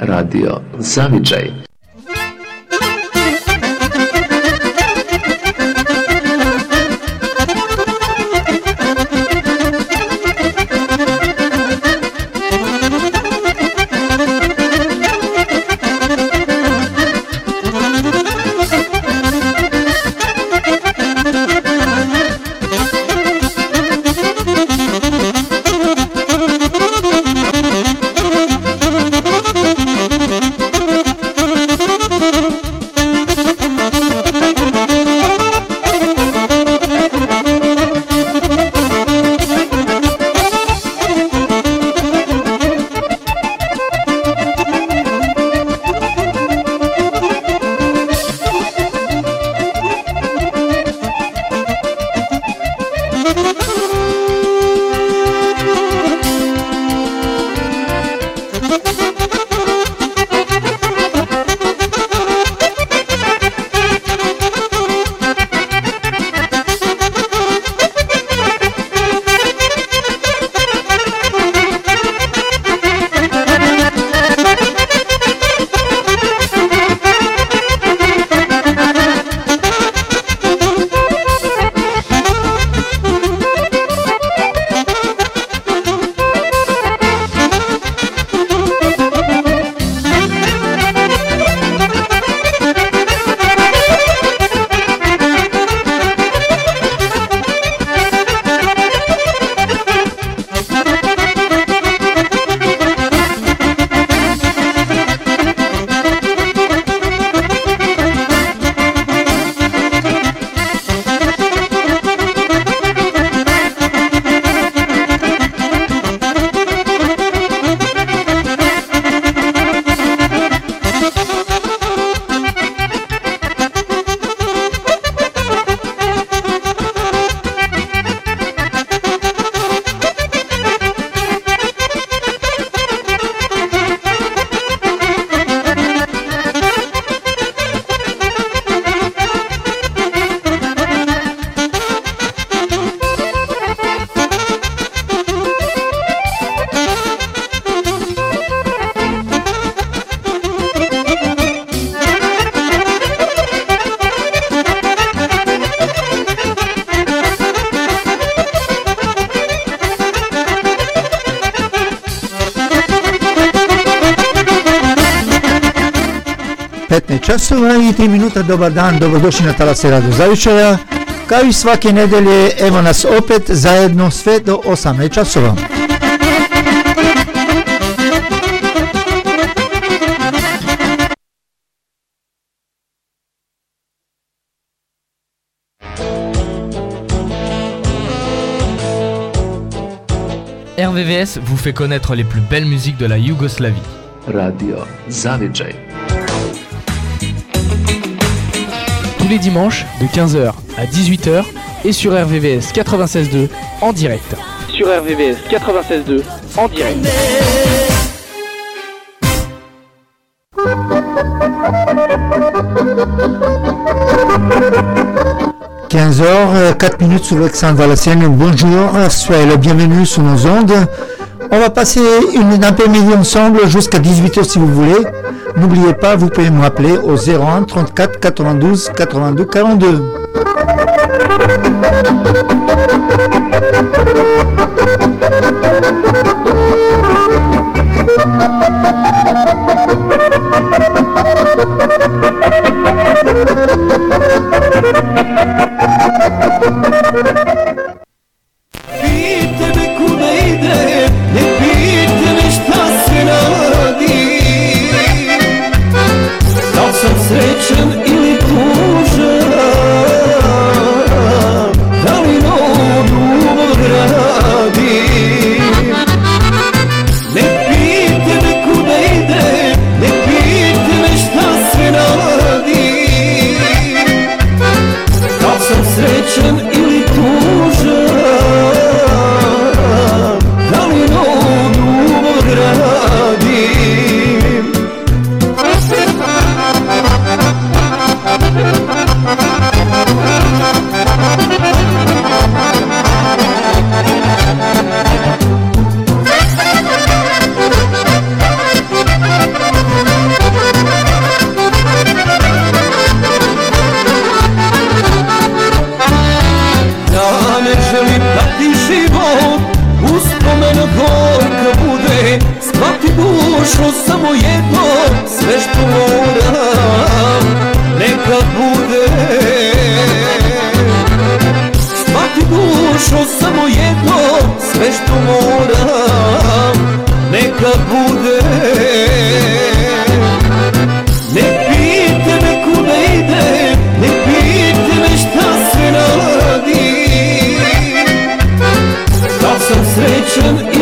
Radio Zavičaj. I 3 minuta, dobar dan, dobrodošli na talase Zavičaja. Kao i svake nedelje, evo nas opet zajedno sve do 18 časova. RVVS vous fait connaître les plus belles musiques de la Yougoslavie. Radio Zavičaj. Tous les dimanches de 15h à 18h et sur RVVS 96.2 en direct. Sur RVVS 96.2 en direct. 15h, 4 minutes sur Alexandre Valassienne. Bonjour, soyez le bienvenue sur nos ondes. On va passer une, un peu midi ensemble jusqu'à 18h si vous voulez. N'oubliez pas, vous pouvez me rappeler au 01 34 92 82 42. želim da ti život Uspomena gorka bude Svati dušo samo jedno Sve što moram Neka bude. Svati dušo samo jedno Sve što moram Neka bude. Srećan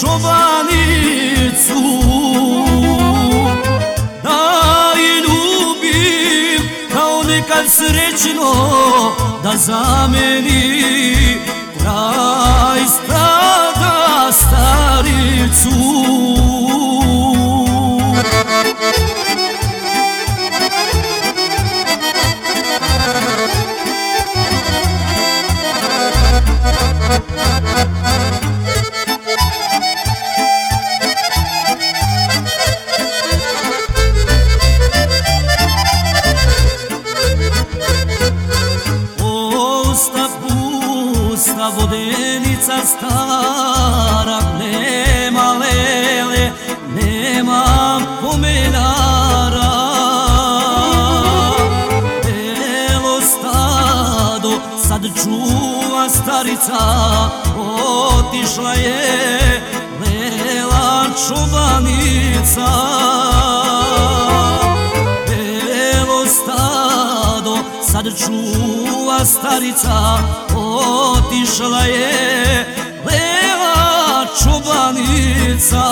čobanicu. Da i ljubim kao nekad srećno Da zameni kraj strah starica Otišla je Lela čubanica Belo stado sad čuva starica Otišla je Lela čubanica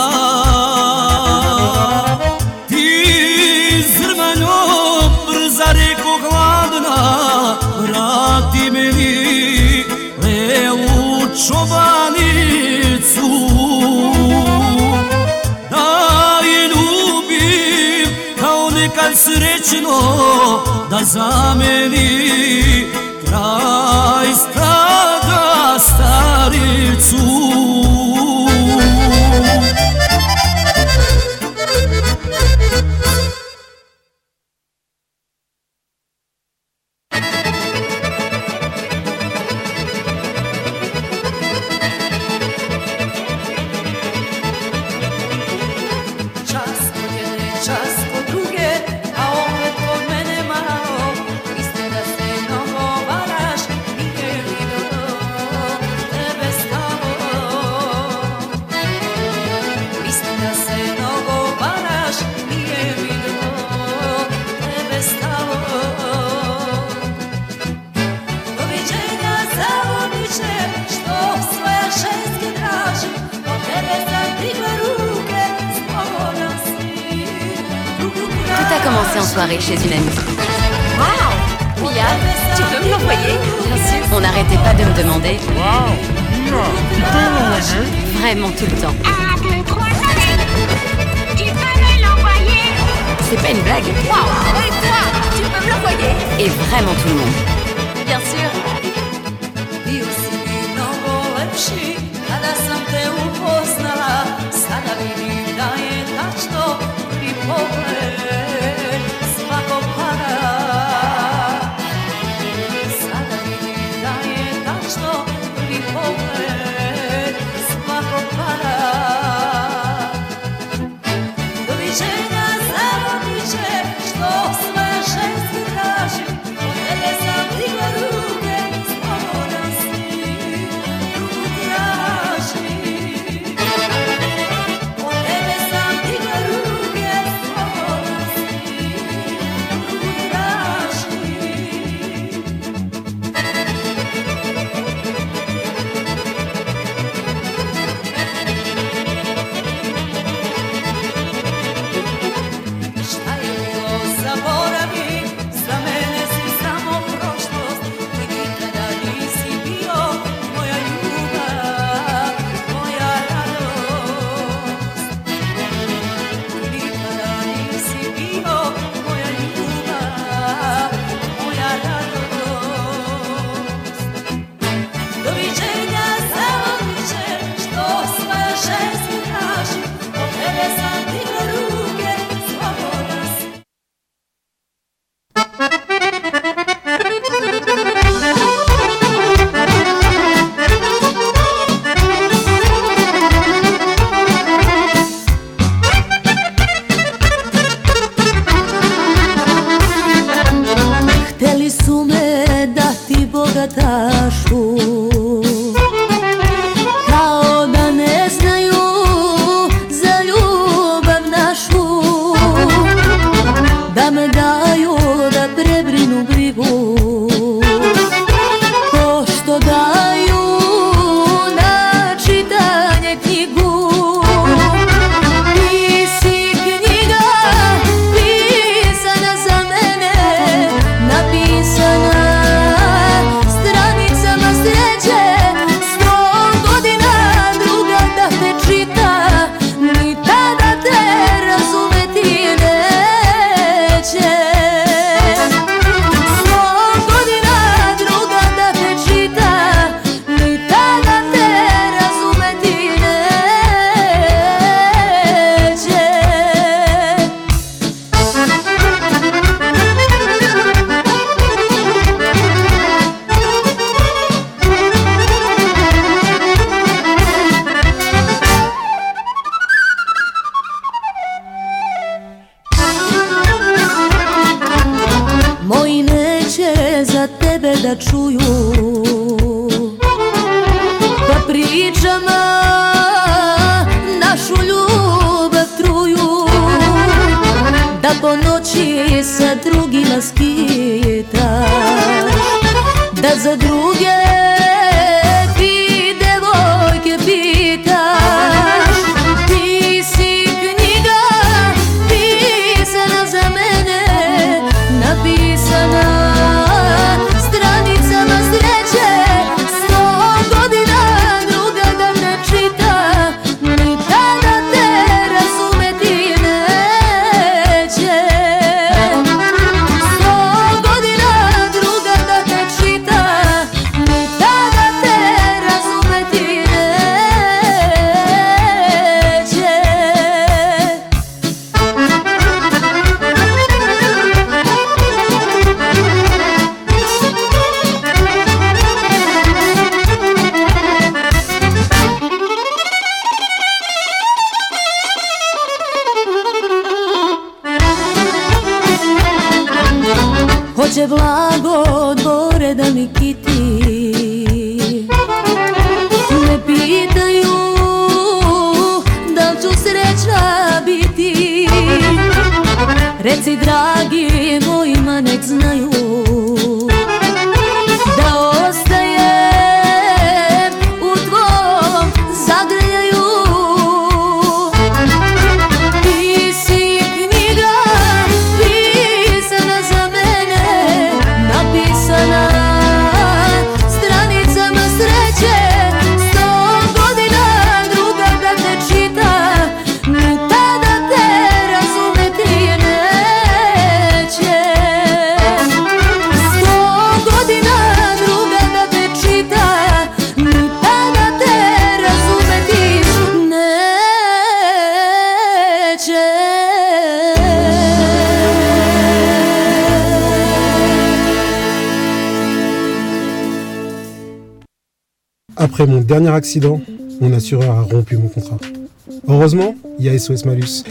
čobanicu Da je ljubim kao nekad srećno Da zameni accident, mon assureur a rompu mon contrat. Heureusement, il y a SOS Malus.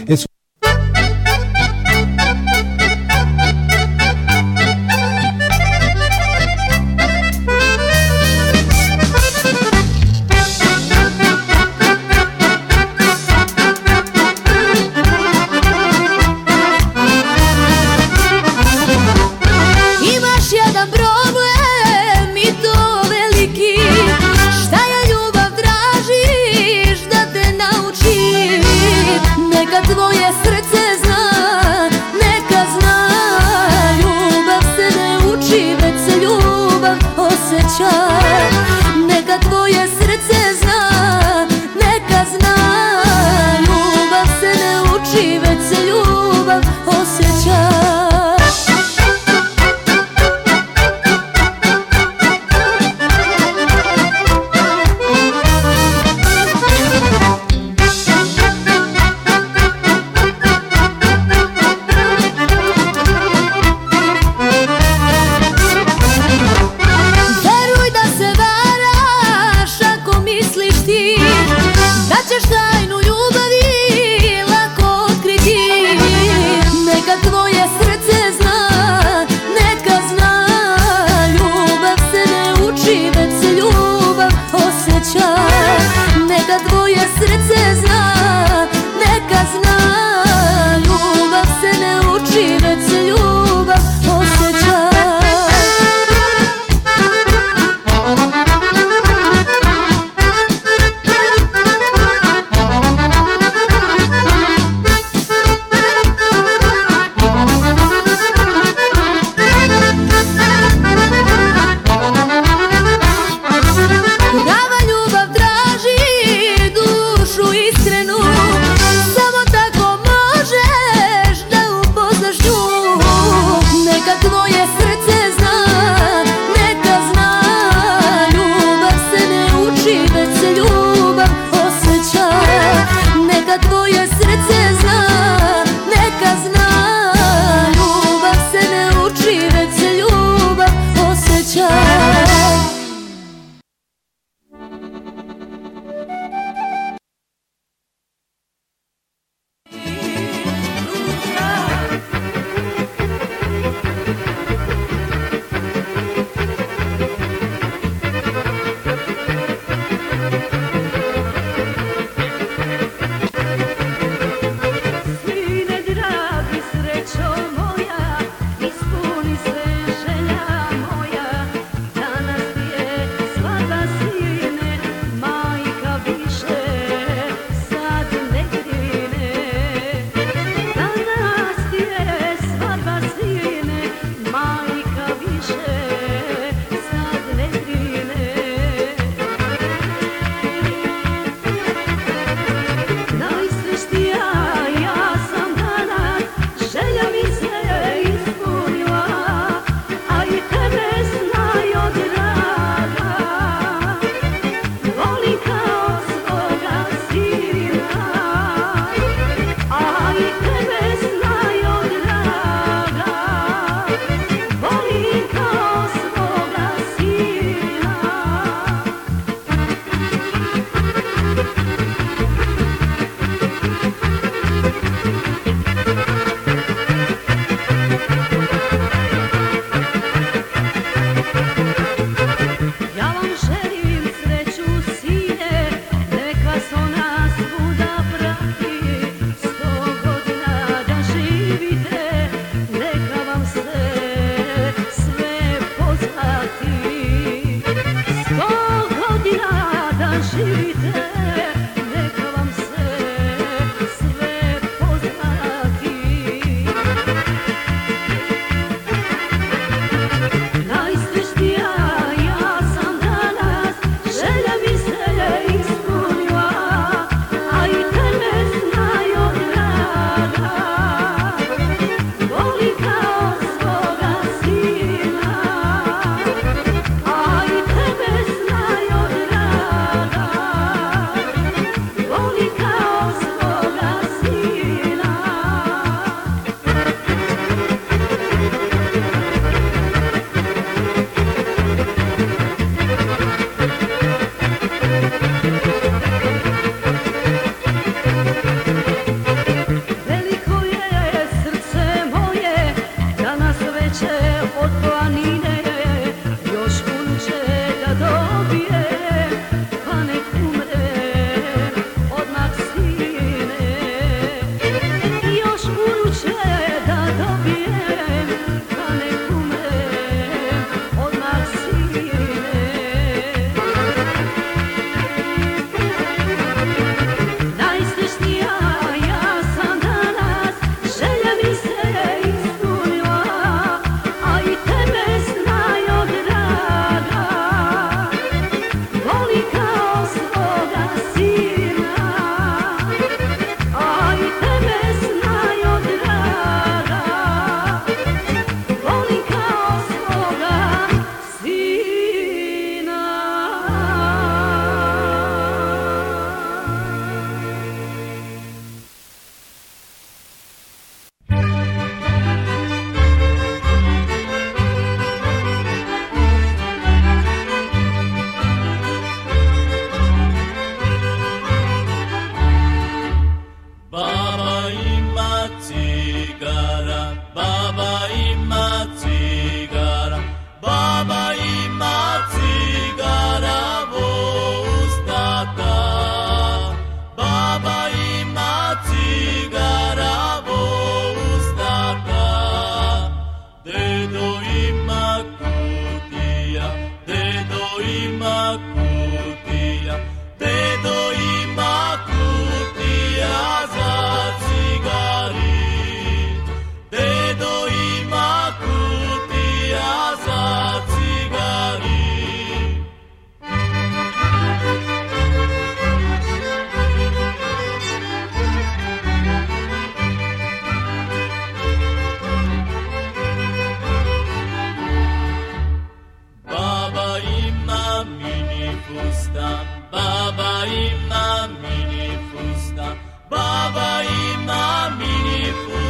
fustan baba imamini fusta, baba imamini fustan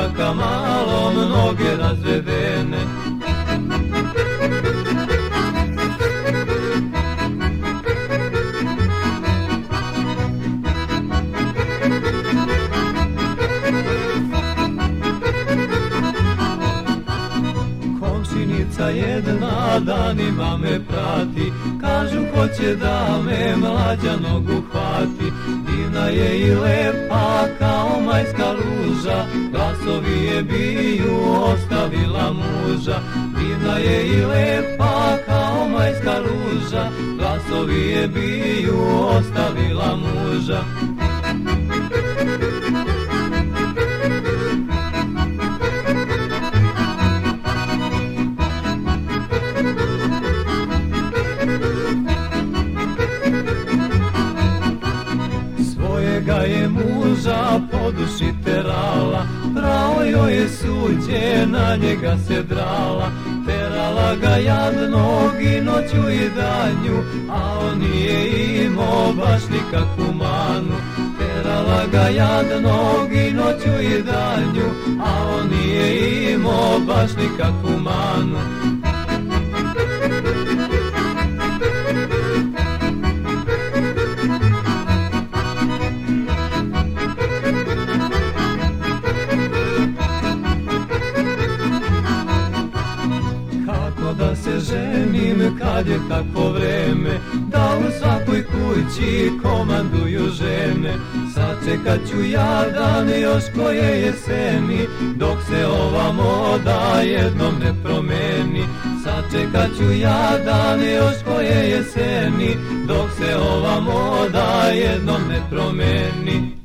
Devojaka malo mnoge razvedene. Komšinica jedna danima me prati. Kažu hoće da me mlađa nogu hvati Divna je i lepa kao majska ruža Glasovi je biju ostavila muža. Divna je i lepa kao majska ruža Glasovi je biju ostavila muža terala Pravo joj je suđe, na njega se drala. Terala ga jadnog i noću i danju A on nije imao baš nikakvu manu. Terala ga jadnog i noću i danju A on nije imao baš nikakvu manu kad je takvo vreme Da u svakoj kući komanduju žene. Sačekat ću jadan još koje jeseni Dok se ova moda jednom ne promeni. Sačekat ću jadan još koje jeseni Dok se ova moda jednom ne promeni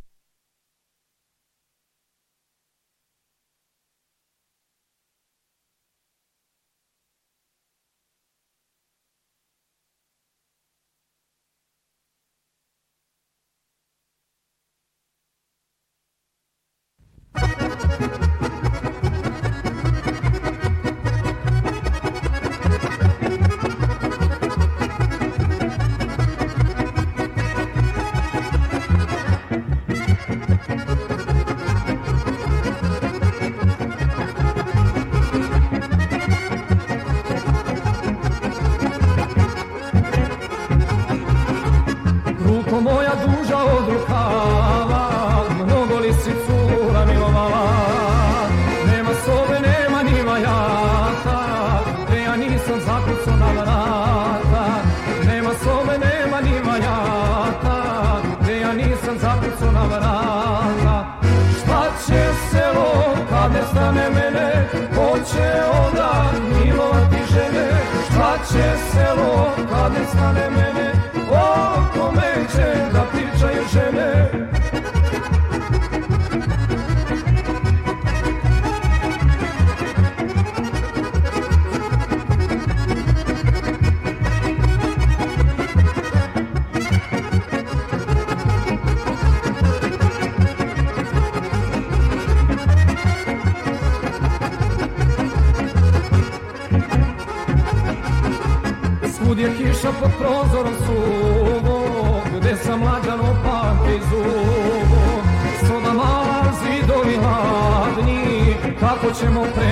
kako ćemo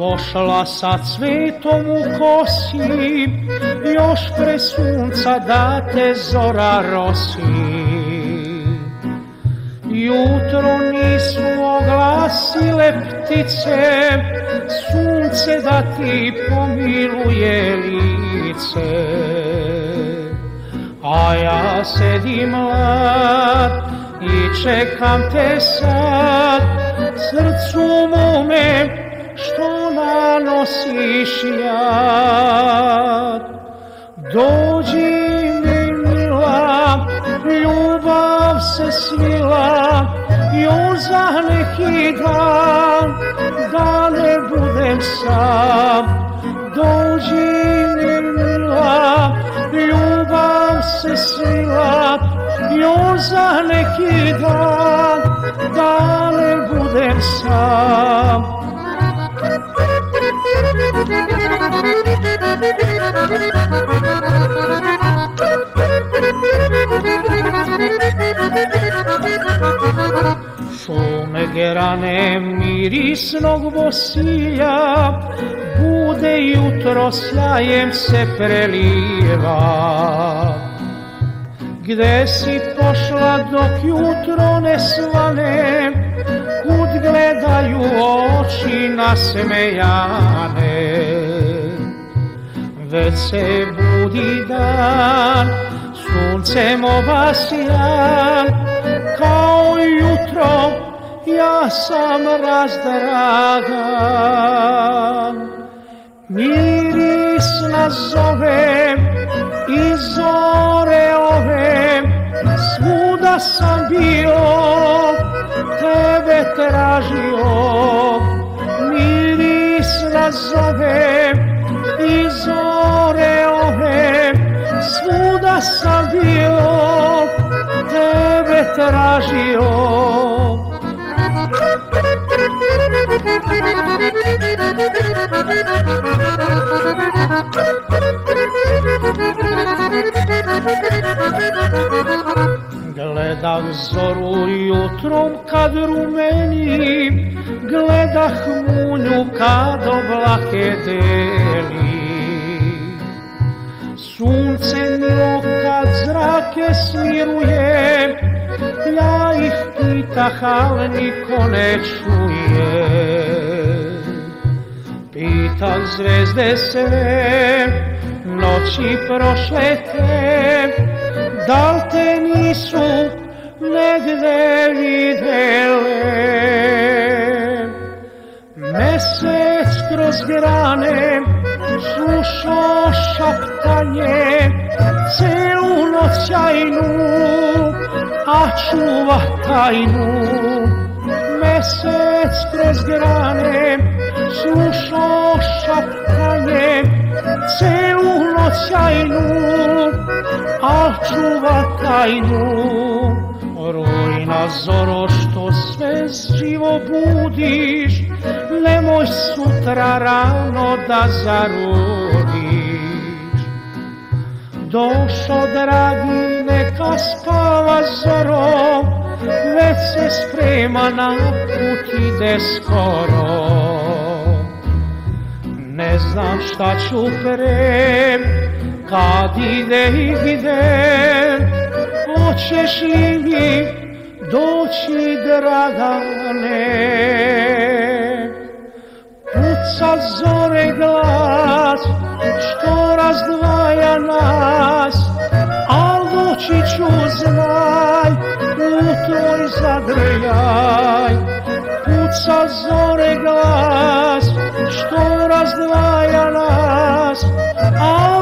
pošla sa cvetom u kosi, još pre sunca da te zora rosi. Jutro nisu oglasile ptice, sunce da ti pomiluje lice. A ja sedim mlad i čekam te sad, srcu mome jad. Dođi mi mila, ljubav se svila, još za neki dan, da ne budem sam. Dođi mi mila, ljubav se svila, još za neki dan, da ne budem sam. Šume gerane mirisnog bosilja, bude jutro sjajem se preliva. Gde si pošla dok jutro ne svane, kud gledaju oči nasmejane. Već se budi dan, suncem obasjan, kao jutro ja sam razdragan. Miris nazove i zore ove, svuda sam bio, tebe tražio. Miris nazove i zore ove, svuda sam bio, tebe tražio. Gledah zoru jutrom kad rumeni, gledah munju kad oblake deli. Sunce milo kad zrake smiruje, ja ih pitah, al niko ne čuje. Pitah zvezde sve, noći prošle te, da li te nisu negde videle? Mesec kroz grane slušao šaptanje, celu noć a čuva tajnu. Mesec kroz grane slušao šaptanje, celu noć a čuva tajnu. Rujna zoro što sve živo budiš, nemoj sutra rano da zarudiš. Došo dragi neka spava zoro, već se sprema na put ide skoro. Ne znam šta ću pre, kad ide i gde, hoćeš li mi doći dragane? Puca zore glas, što razdvaja nas, al doći ću znaj, u tvoj zadrljaj. Puca zore glas, što razdvaja nas, al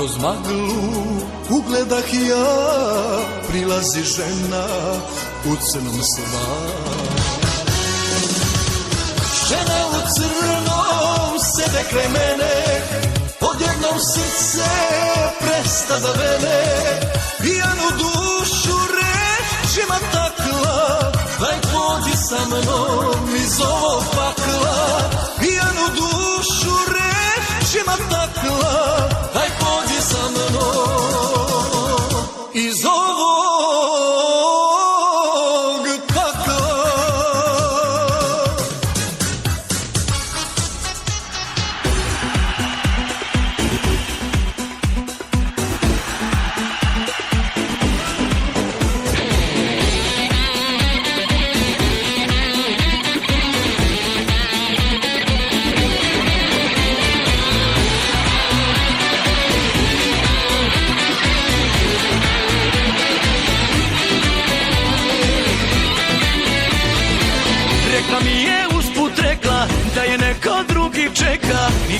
kroz maglu ugledah ja Prilazi žena u crnom sva Žena u crnom sede kraj mene Odjednom srce presta da vene Pijanu dušu rečima takla Daj pođi sa mnom iz ovog pakla. Pijanu dušu rečima takla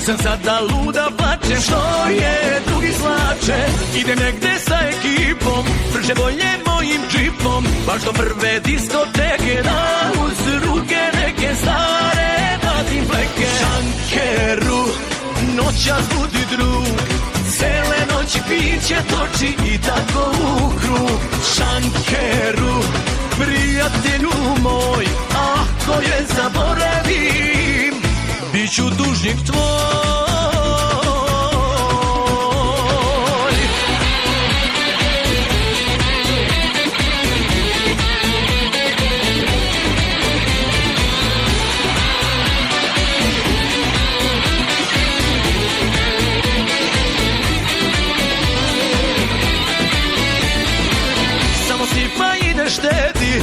Nisam sada luda plačem što je? Drugi slače Idem negde sa ekipom, brže bolje mojim džipom. Baš do prve diskoteke da uz ruke neke stare vadim fleke. Šankeru, noćas budi drug. Cele noći piće toči i tako u krug Šankeru, prijatelju moj Ako je zaboravim Biću dužnik tvoj Samo si pa ide štedi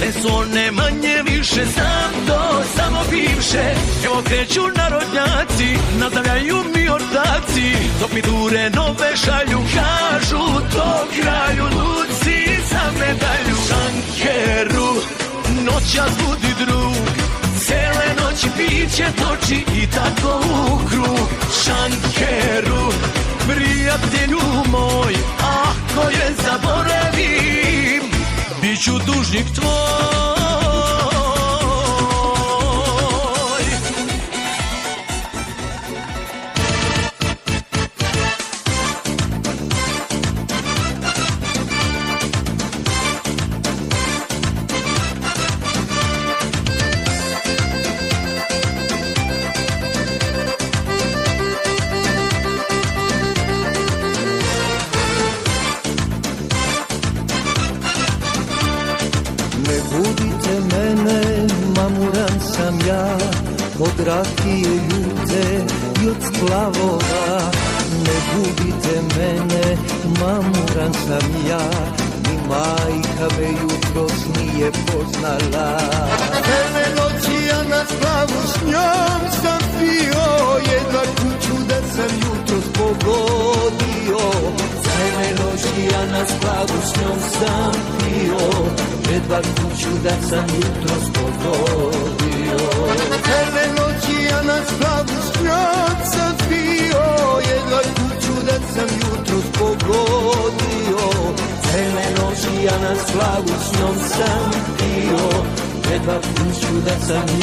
Sve su one manje više Sam to samo bivše. Evo kreću narodnjaci Nazdravljaju mi ortaci. Dok mi dure nove šalju Kažu to kralju Luci za medalju. Šankeru Noćas budi drug. Cele noći piće toči i tako u krug Šankeru, prijatelju moj Ako je zaboravim, bit ću da sam jutros pogodio. Cele noći ja na splavu s njom sam pio Jedva kuću da sam jutros pogodio. Cele noći ja na slavu s njom sam pio Jedva kuću da sam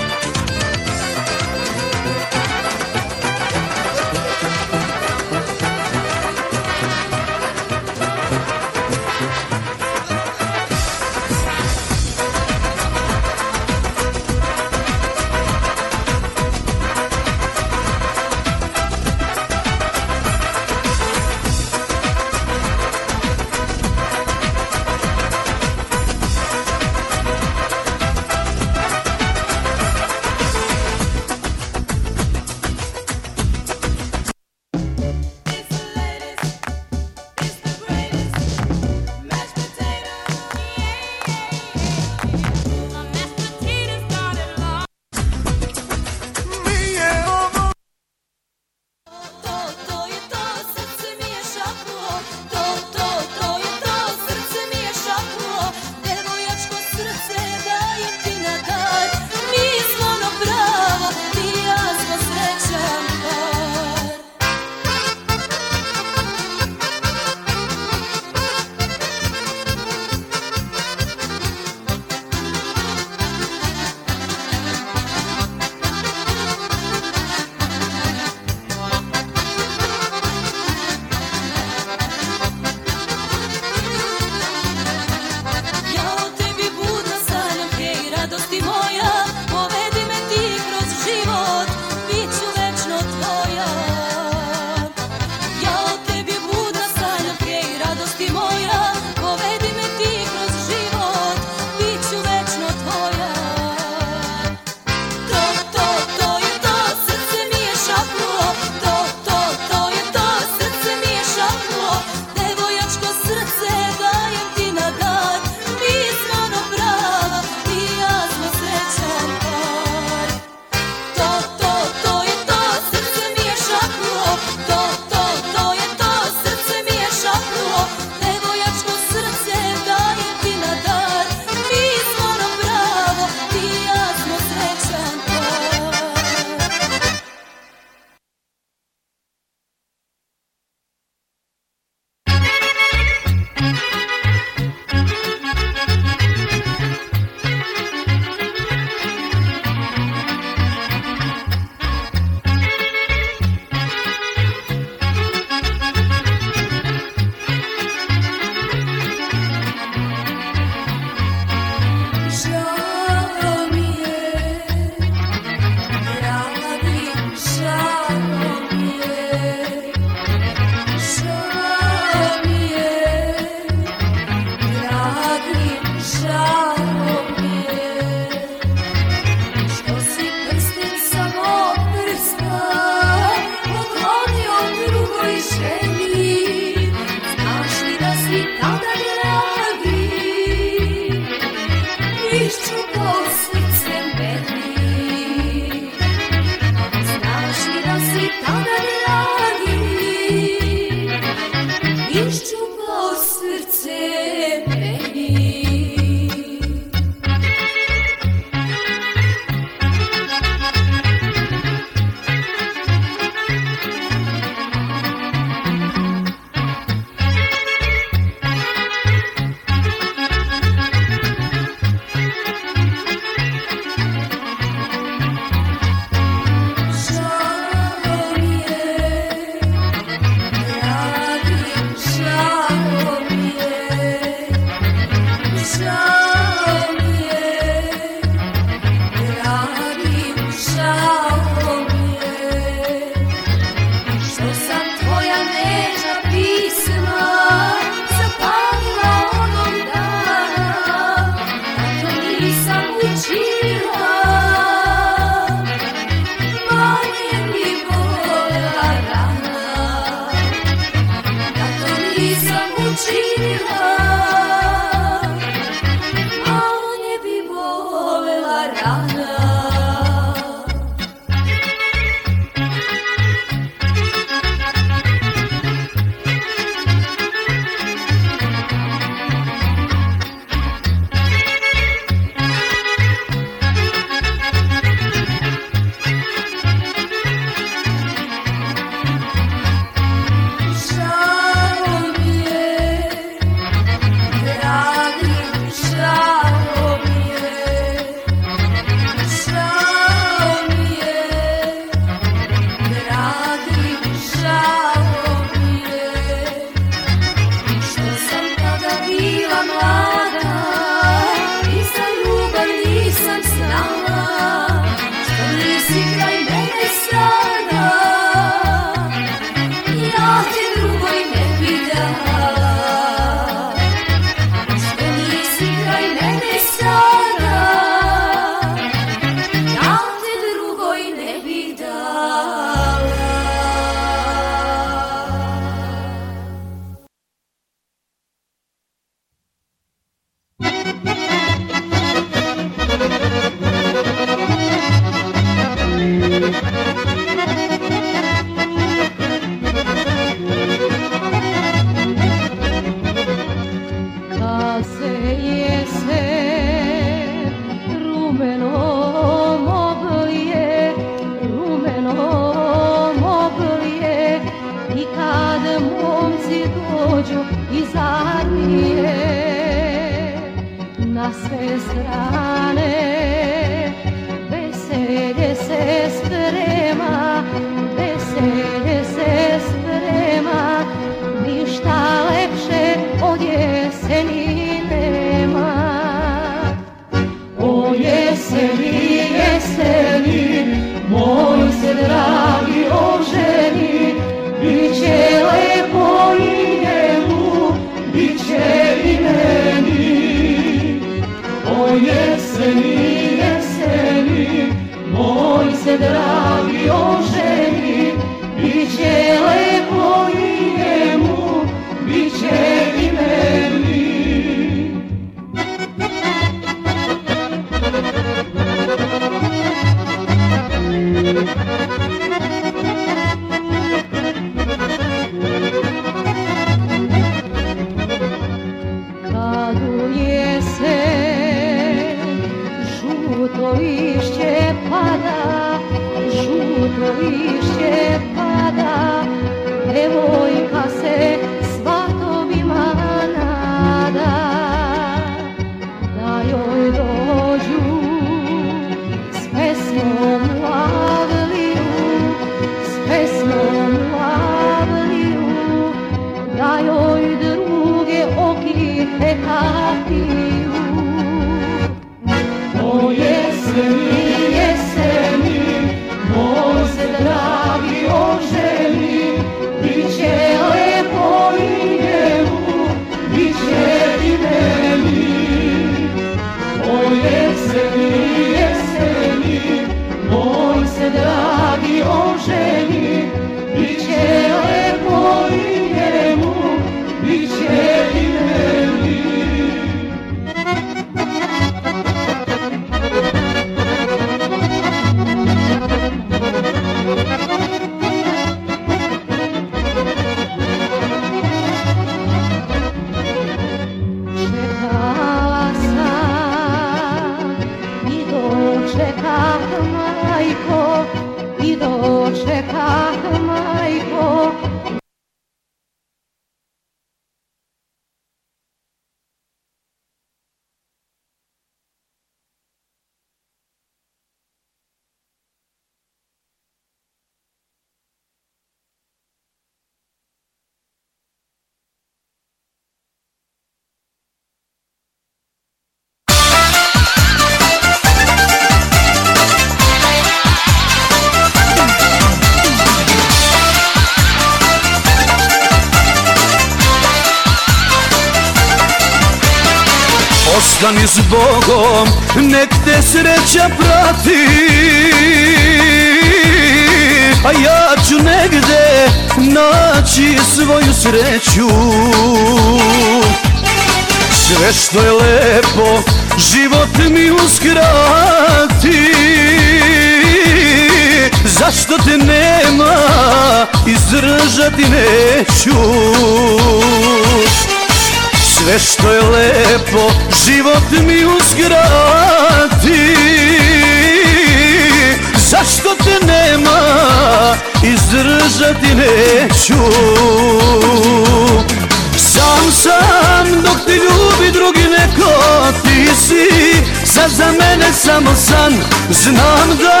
samo san. Znam da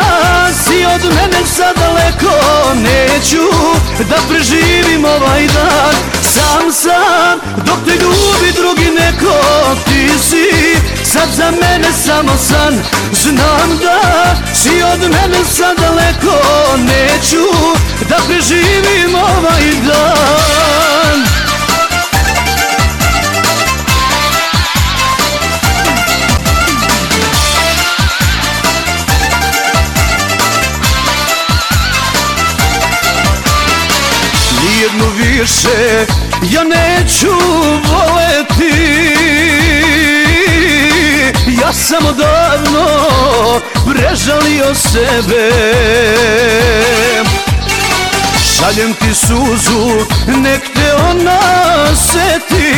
si od mene za daleko. Neću da preživim ovaj dan. Sam sam dok te ljubi drugi neko. Ti si sad za mene samo san. Znam da si od mene za daleko. Neću da preživim ovaj dan. jednu više ja neću voleti. Ja sam odavno prežalio sebe. Šaljem ti suzu, nek te ona seti.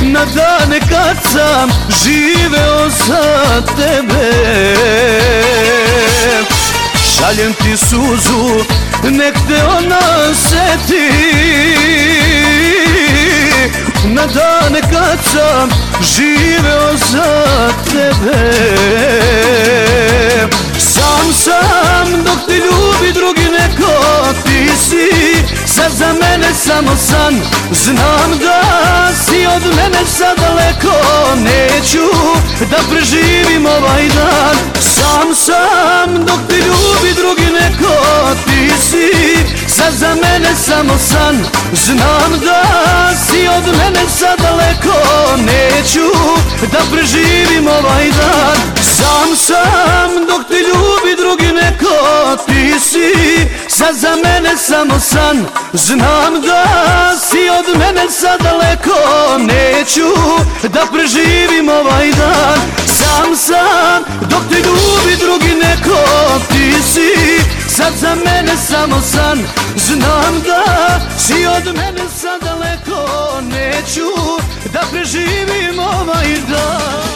Na dane kad sam živeo za tebe. Šaljem ti suzu, Nek te ona seti. Na dane kad sam živeo za tebe. Sam sam dok te ljubi drugi neko ti si. Sad za mene samo san. Znam da si od mene sad daleko. Neću da preživim ovaj dan. Sam sam dok te ljubi drugi neko Ti si sad za mene samo san. Znam da si od mene sad daleko Neću da preživim ovaj dan Sam sam dok te ljubi drugi neko Ti si sad za mene samo san. Znam da si od mene sad daleko Neću da preživim ovaj dan. Sam sam dok te ljubi drugi neko Ti si sad za mene samo san. Znam da si od mene sad daleko Neću da preživim ovaj dan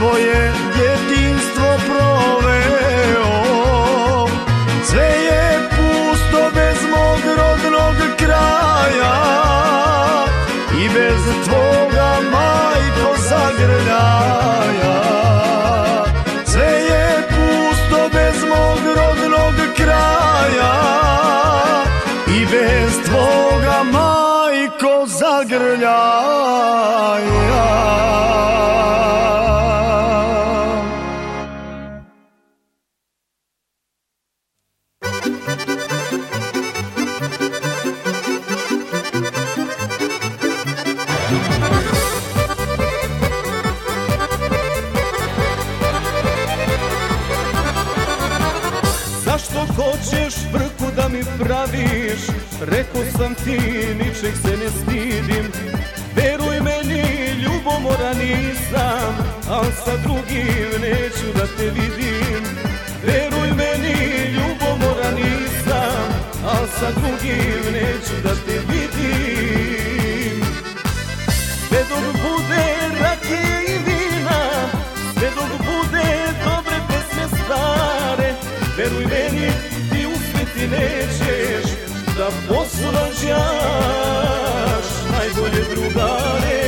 svoje ti ničeg se ne stidim. Veruj meni ljubomora nisam Al sa drugim neću da te vidim. Veruj meni ljubomora nisam Al sa drugim neću da te vidim. Sve dok bude rakije i vina Sve dok bude dobre pesme stare Veruj meni, ti uspjeti nećeš Da posvađaš najbolje drugare.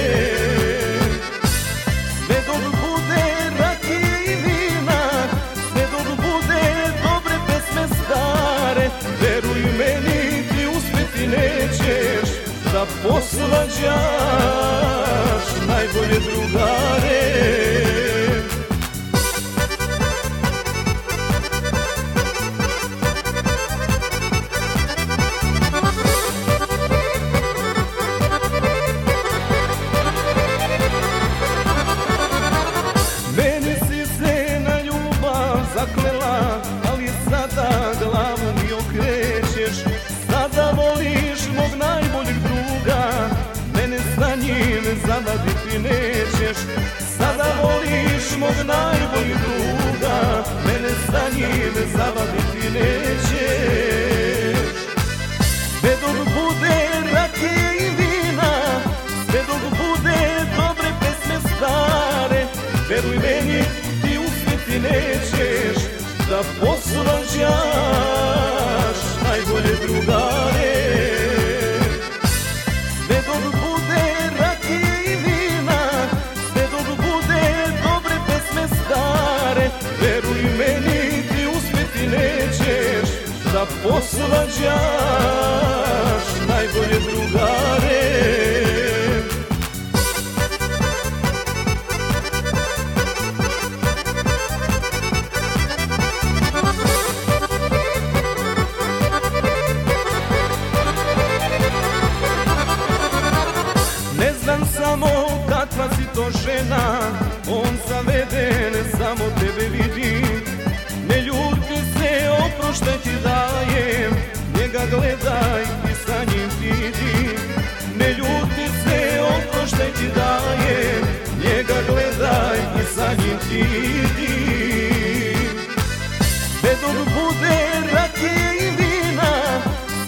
Sve dok bude rakije i vina Sve dok bude dobre pesme stare Veruj meni, ti uspjeti nećeš. Da posvađaš najbolje drugare sa njim zavaditi nećeš Sve dok bude rakije i vina Sve dok bude dobre pesme stare Veruj meni, ti uspjeti nećeš. Da posvađaš posvađaš sagledaj i sa njim vidi Ne ljuti se ono što ti daje Njega gledaj i sa njim vidi Sve dok bude rakije i vina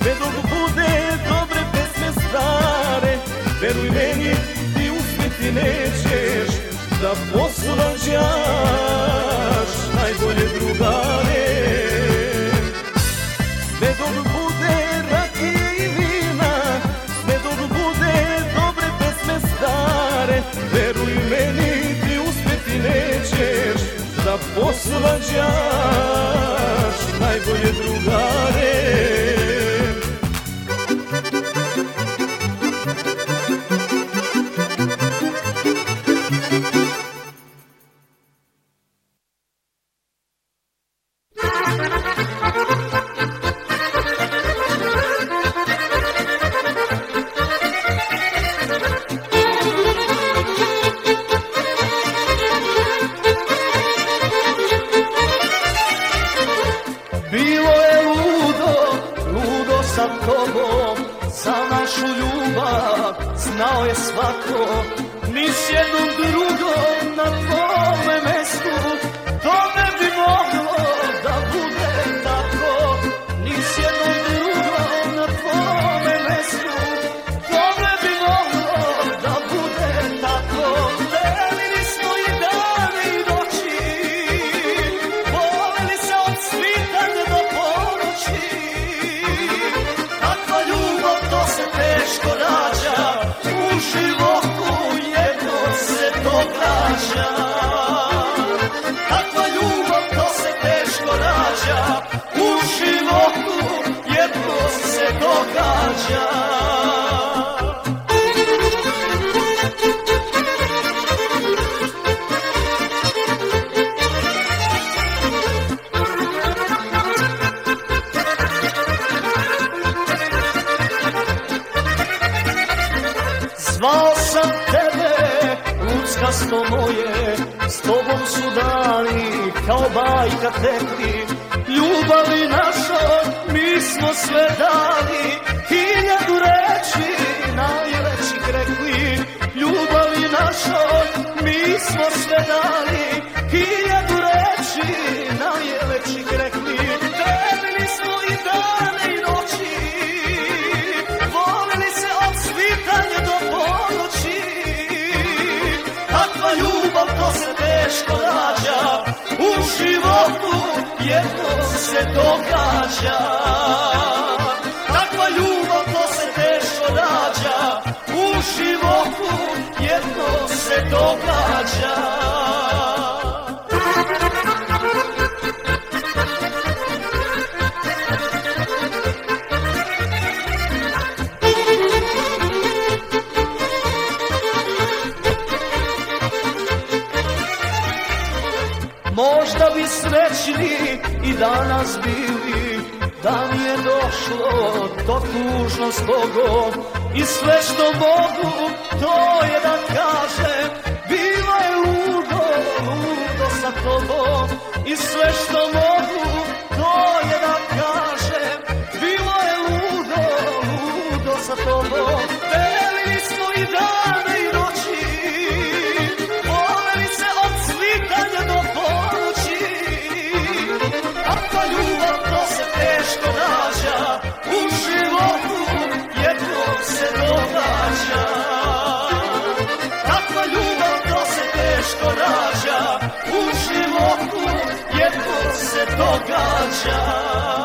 Sve dok bude dobre pesme stare Veruj meni ti uspjeti nećeš Da poslan posvađaš najbolje drugare. de plaća Možda bi srećni i danas bili Da mi je došlo to tužno s Bogom I sve što Bog 多搞笑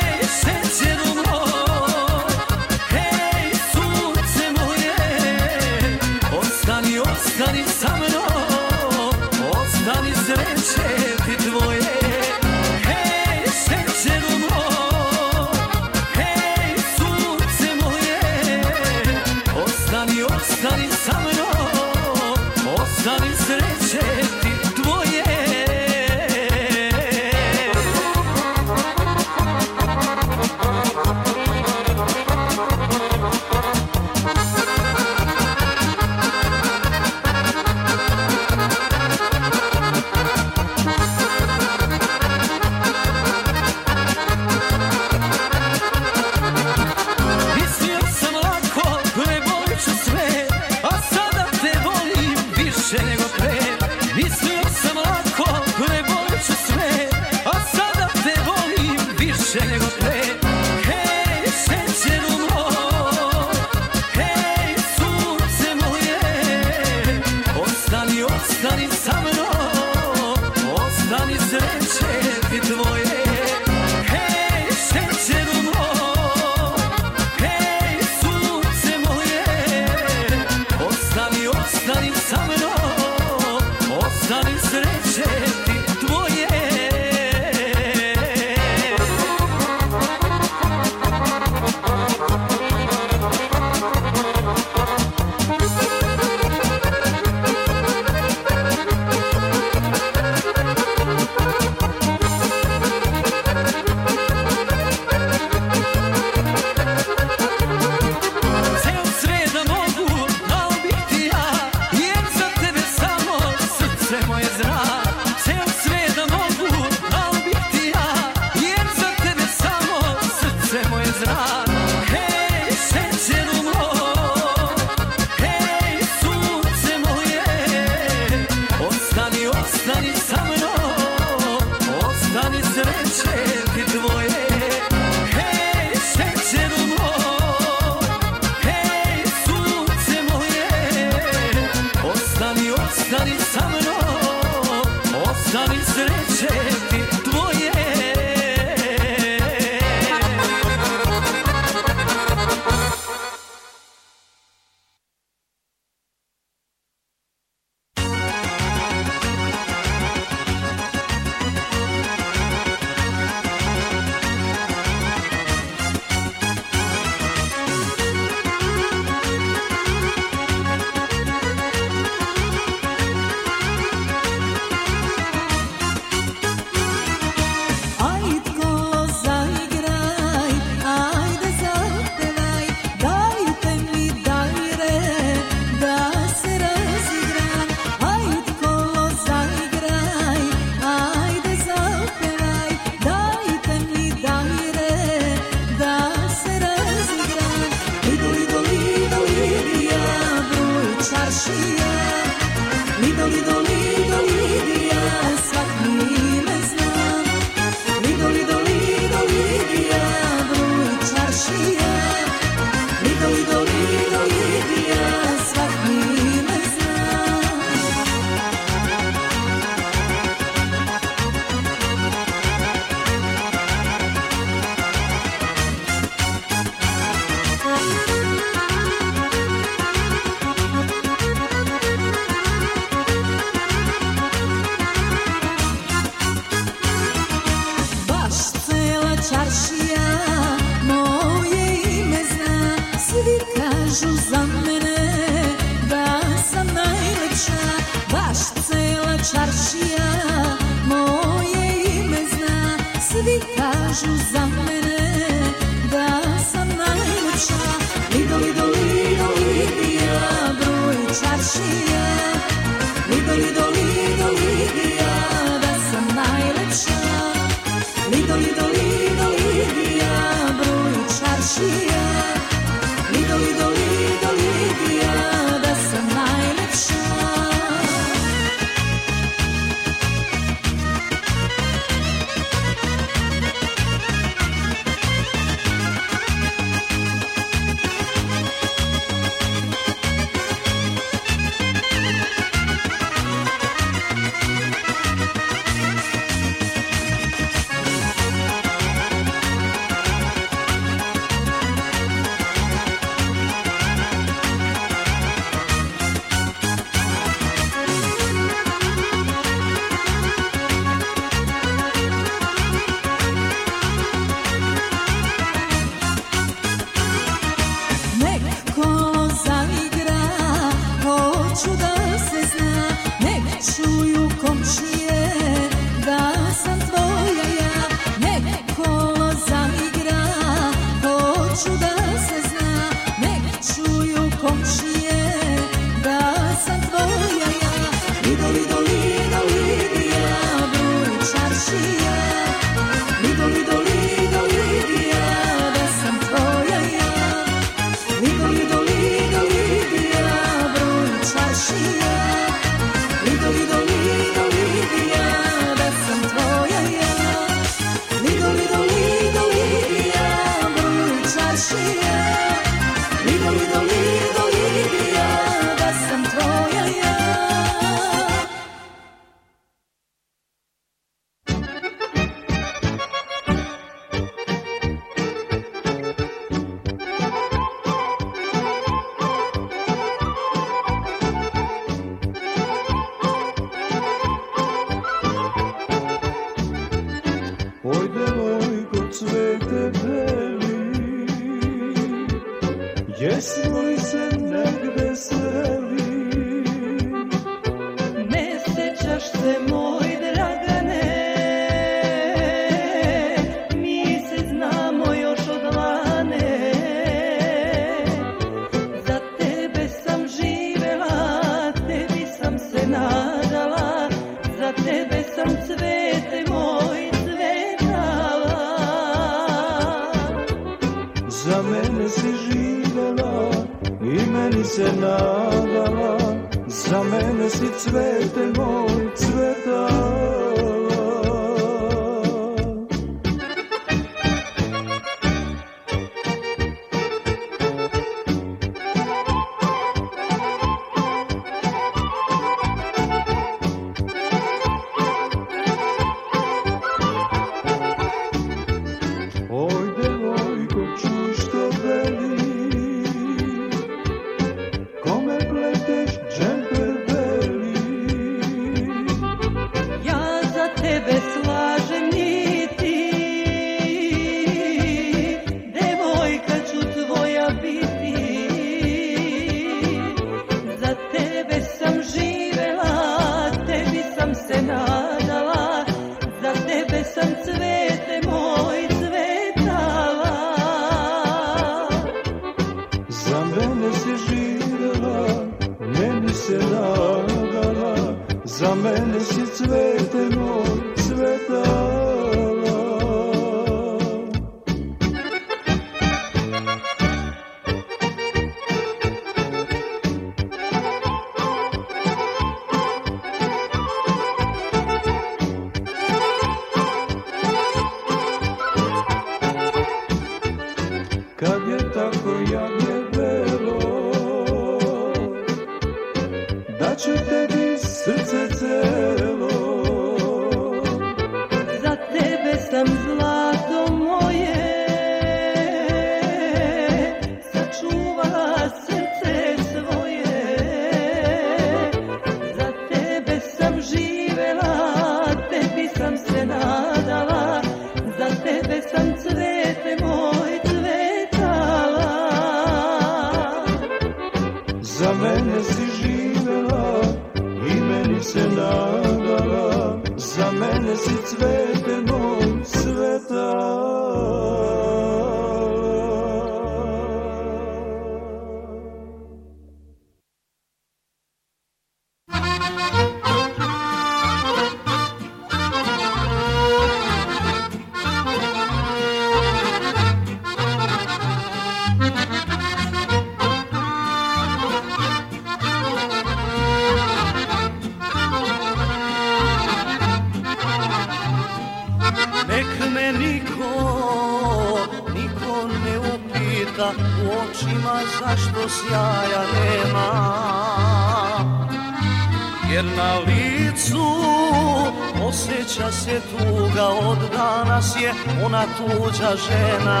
tuđa žena.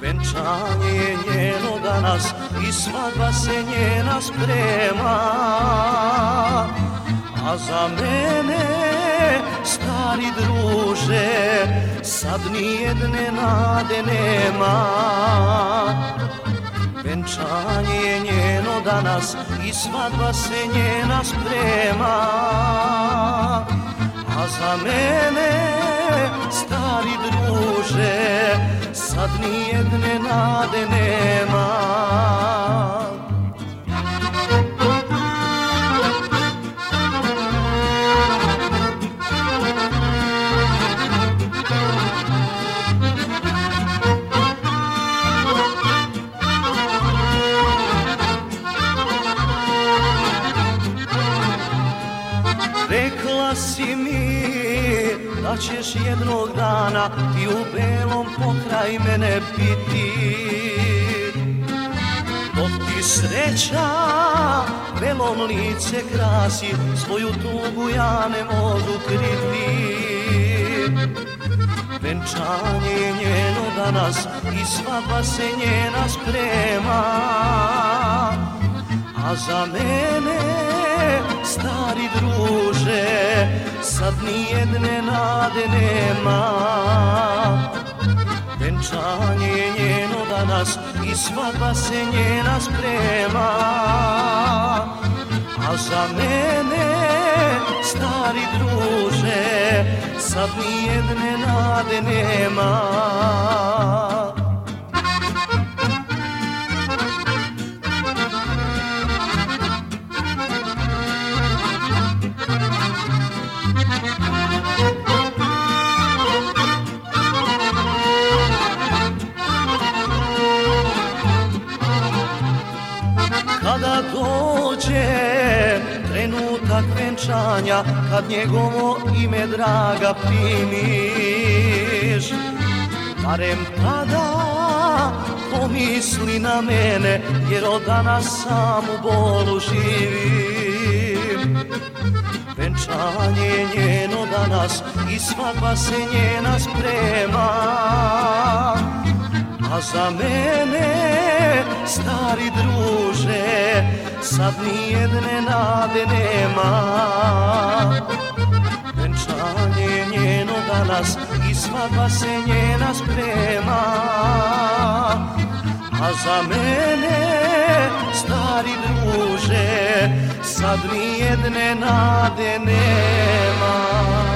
Venčanje je njeno danas i svadba se njena sprema. A za mene, stari druže, sad nijedne nade nema. Venčanje je njeno danas i svadba se njena sreća. Belom lice krasi Svoju tugu ja ne mogu kriti. Venčanje je njeno danas i svadba se njena sprema. A za mene, stari druže, sad nijedne nade nema. Venčanje je njeno danas svadba se njena sprema. A za mene, stari druže, sad nijedne nade nema venčanja Kad njegovo ime draga primiš. Barem tada pomisli na mene Jer od danas sam u bolu živim. Venčanje je njeno danas i svadba se njena sprema. A za mene, stari druže, sad nijedne nade nema. Venčanje je njeno danas i svadba se njena sprema. A za mene, stari druže, sad nijedne nade nema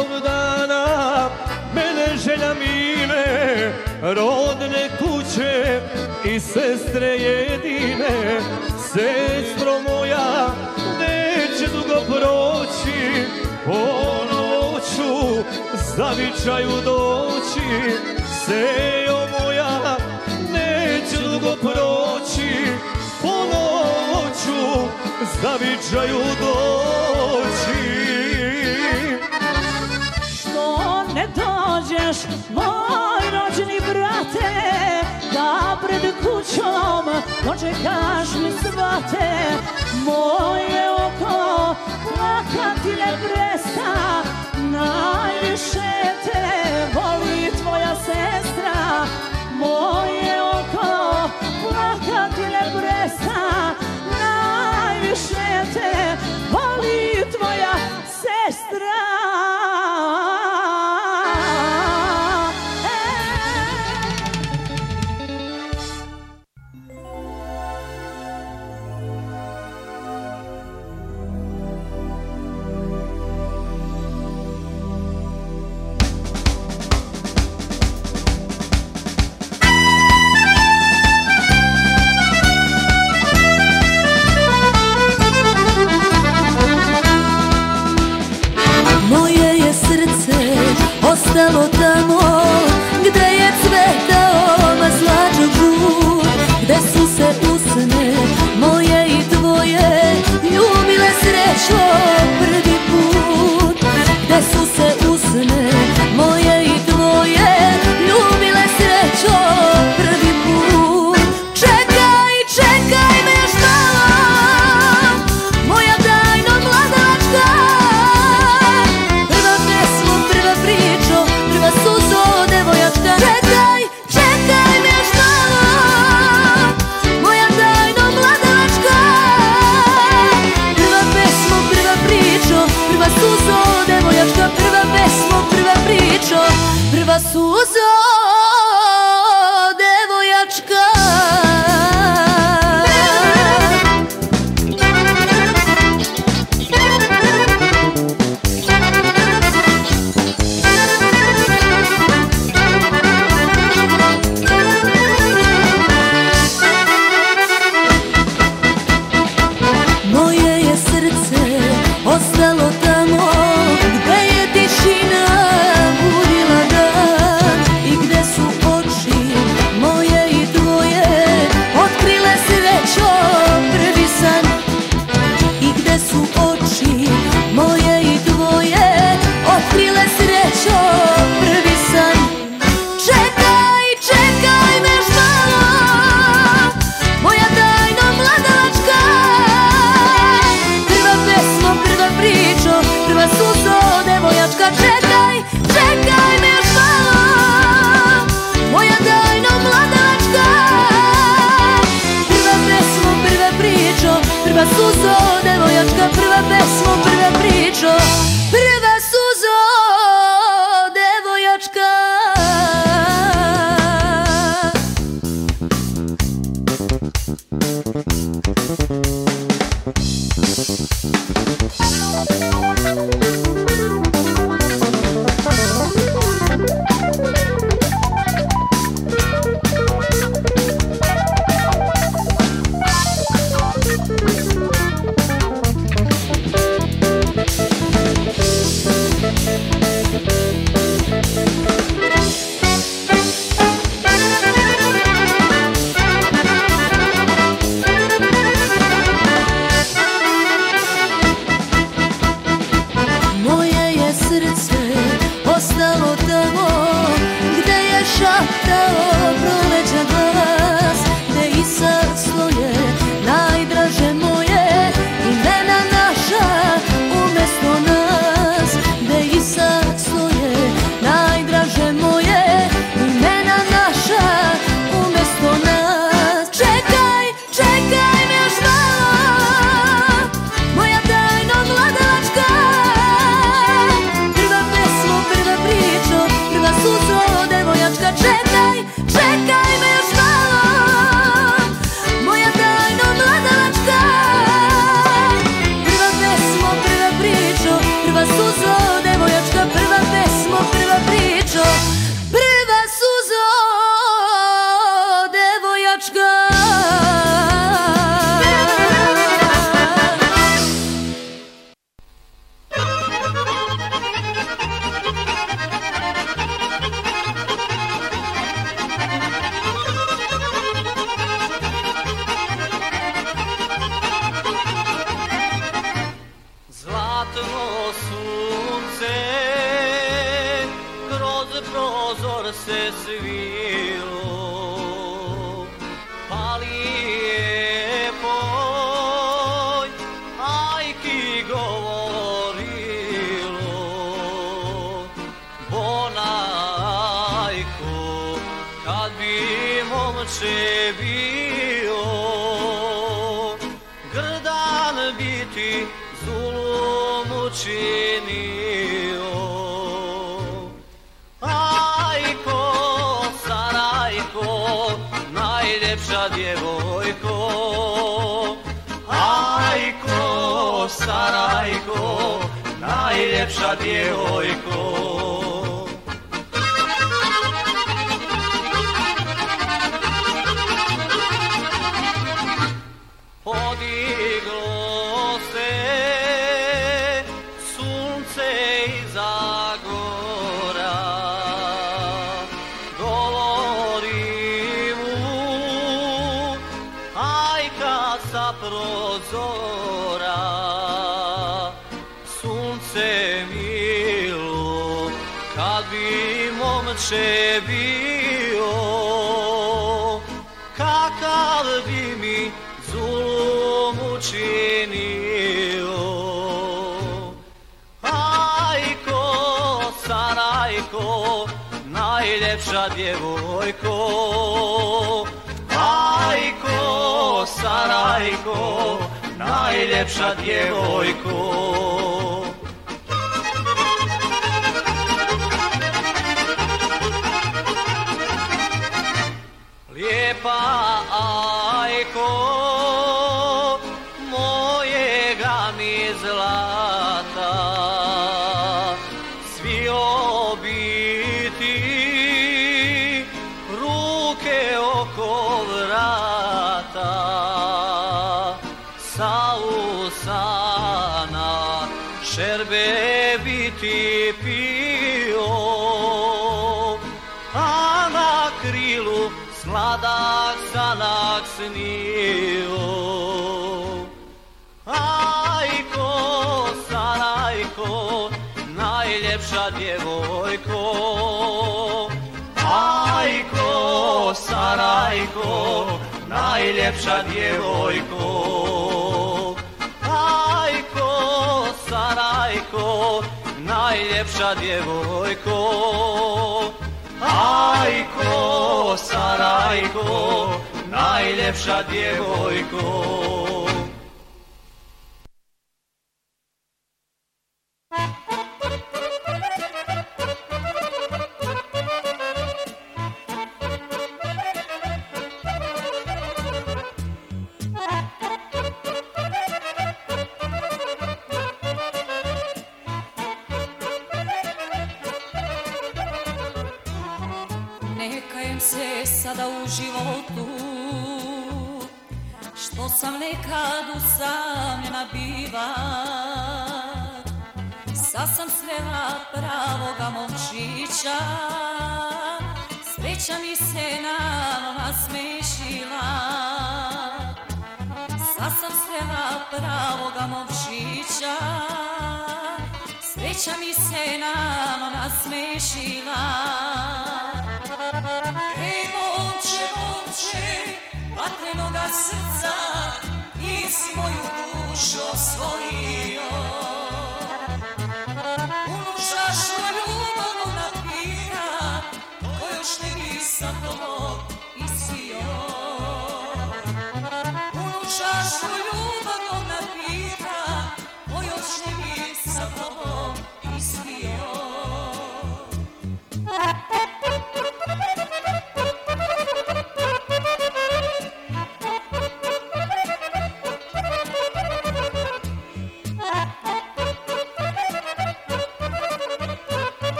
svakog dana Mene želja mine Rodne kuće i sestre jedine. Sestro moja neće dugo proći Ponovo ću zavičaju doći. Sejo moja neće dugo proći Ponovo ću zavičaju doći. znaš Moj rođeni brate Da pred kućom Dočekaš mi svate Moje oko Plakati ne presta Najviše te Voli tvoja sestra. Moje oko Plakati ne presta Najviše te Voli tvoja sestra. isso o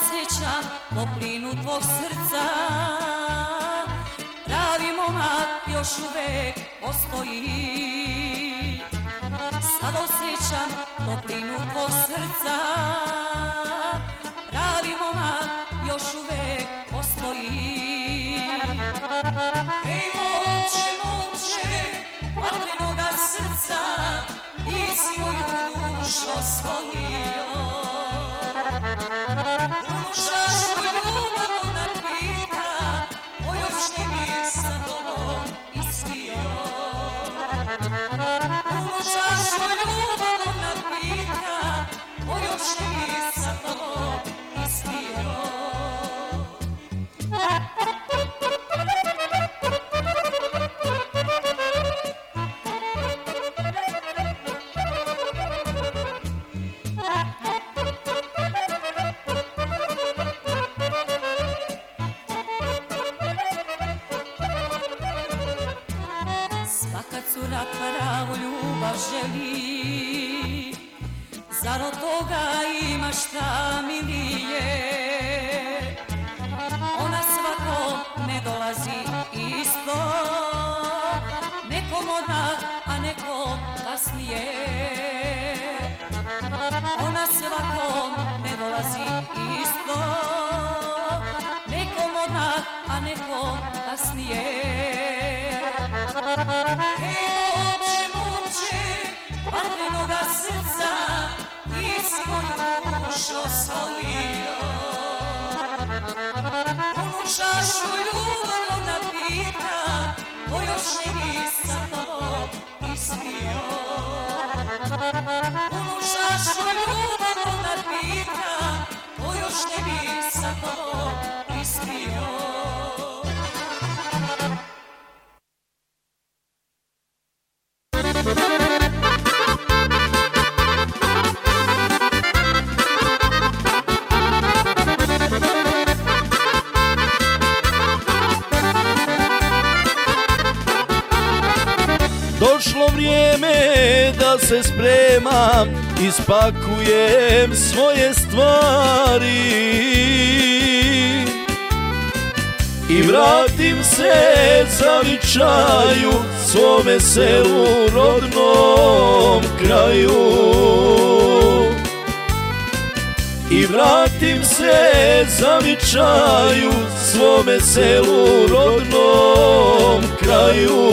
osjećam po plinu tvog srca. Pravi momak još uvek postoji. Sad osjećam po plinu tvog srca. Pravi momak još uvek postoji. Ej momče, momče, patrinoga srca Nisi moju dušo sklonio. Jesus. Pakujem svoje stvari. I vratim se zavičaju Svome selu rodnom kraju. I vratim se zavičaju Svome selu rodnom kraju.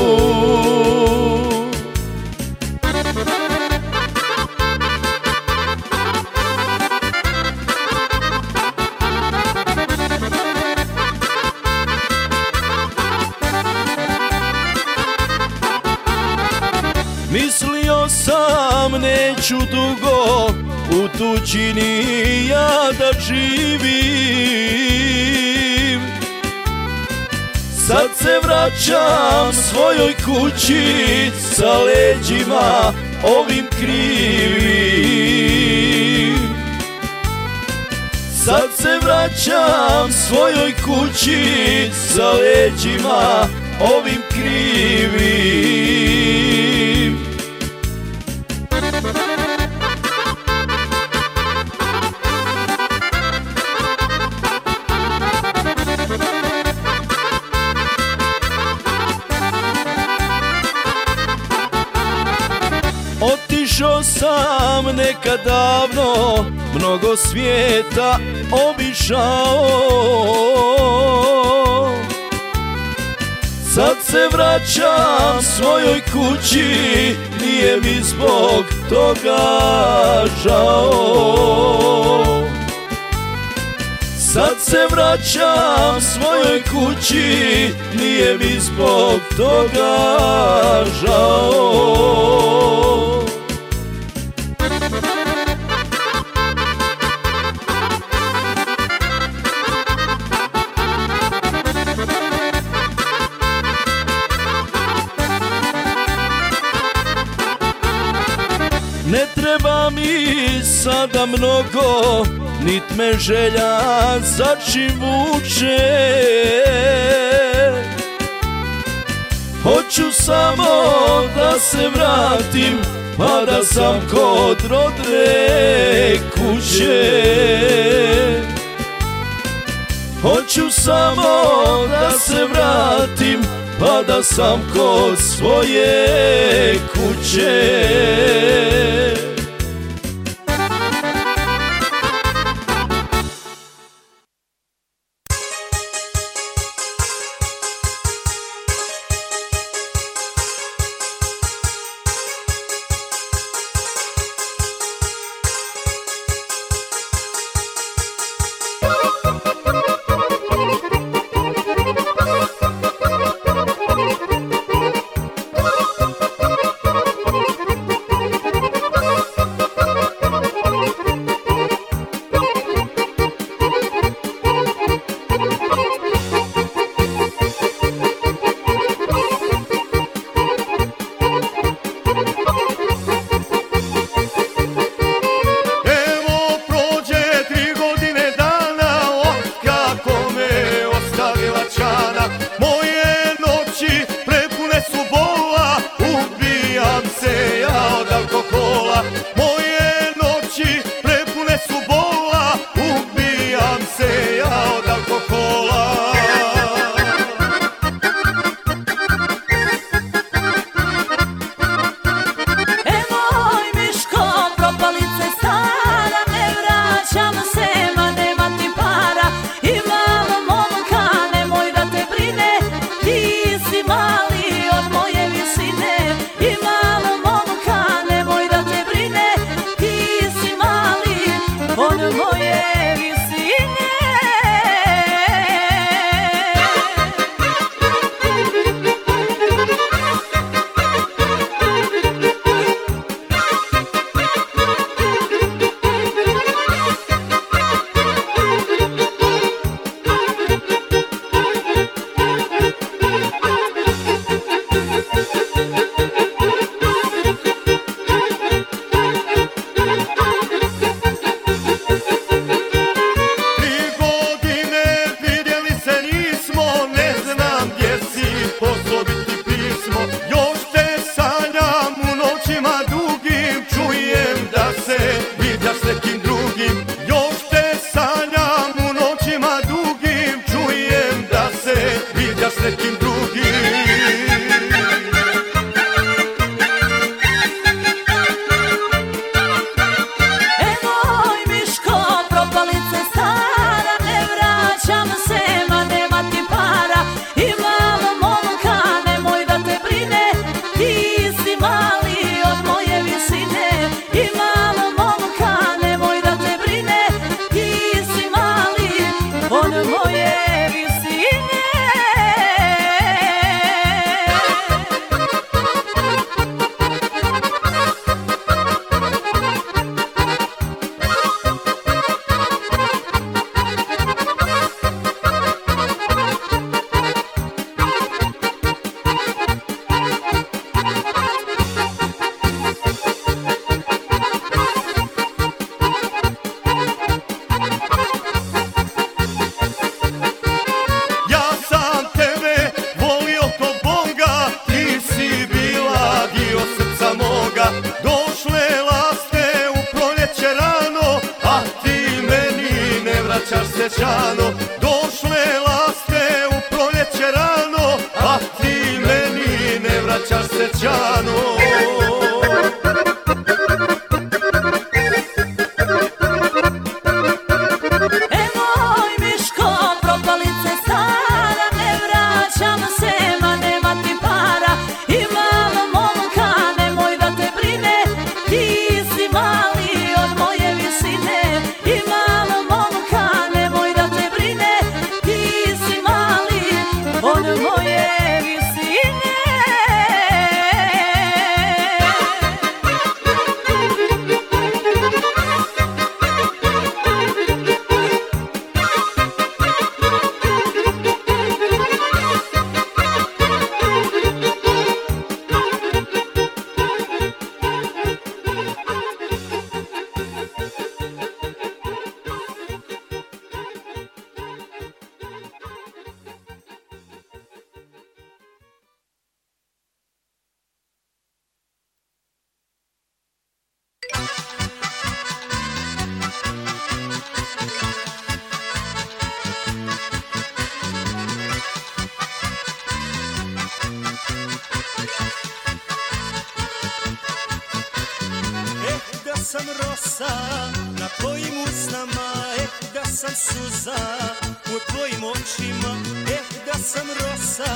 ću dugo u tuđini ja da živim. Sad se vraćam svojoj kući sa leđima ovim krivim. Sad se vraćam svojoj kući sa leđima ovim krivim. Svojoj kući, nije mi zbog toga žao. Sad se vraćam svojoj kući, nije mi zbog toga žao me želja za čim vuče. Hoću samo da se vratim, pa da sam kod rodne kuće. Hoću samo da se vratim, pa da sam kod svoje kuće očima, eh da sam rosa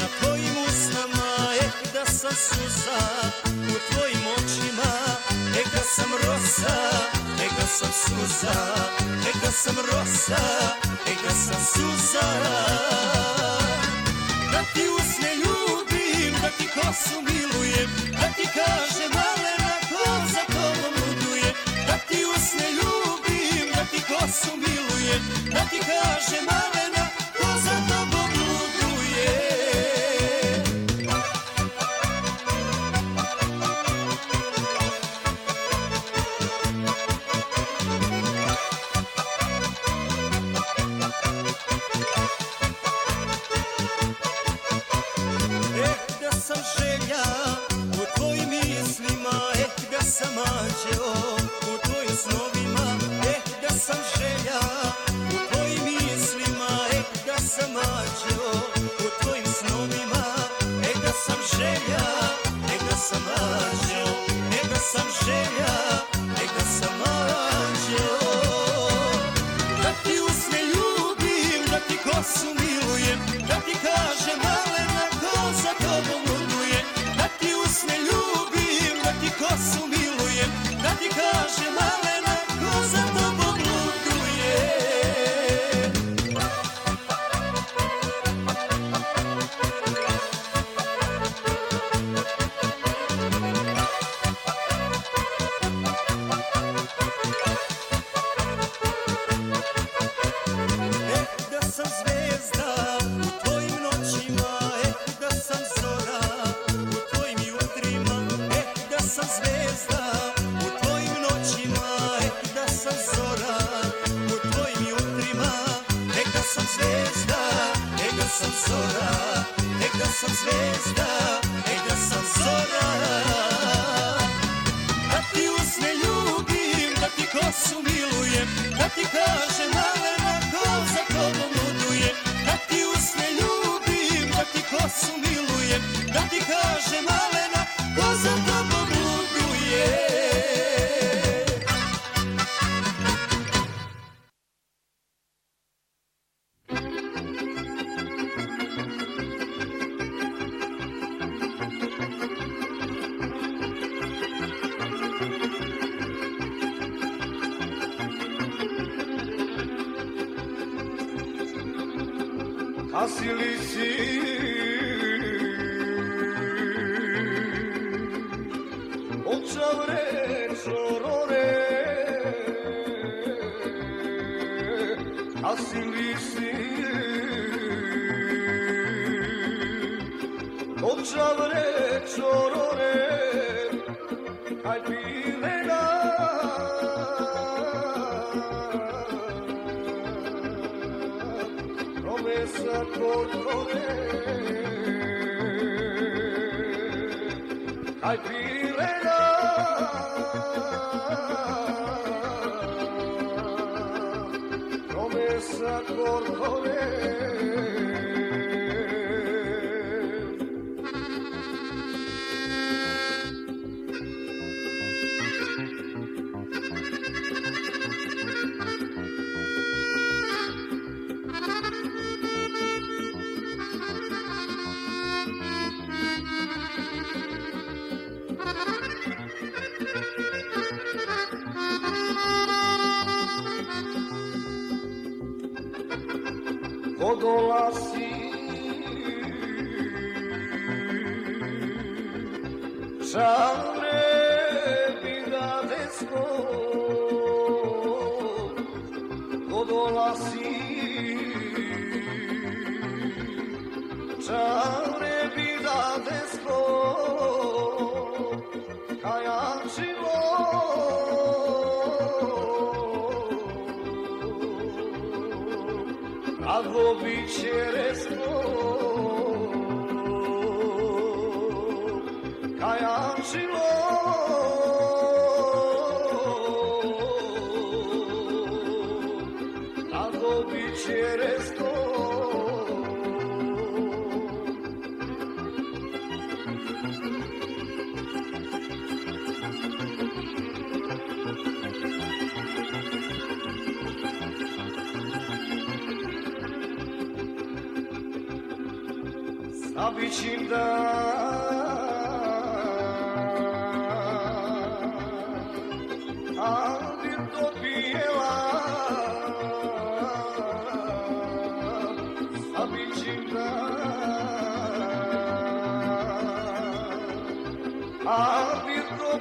Na tvojim usnama, eh da sam suza U tvojim očima, eh da sam rosa Eh da sam suza, eh da sam rosa Eh da sam suza. Da ti usne ljubim, da ti kosu milujem Da ti kaže malena ko za tobom luduje, Da ti usne ljubim spasu miluje Da ti kaže malena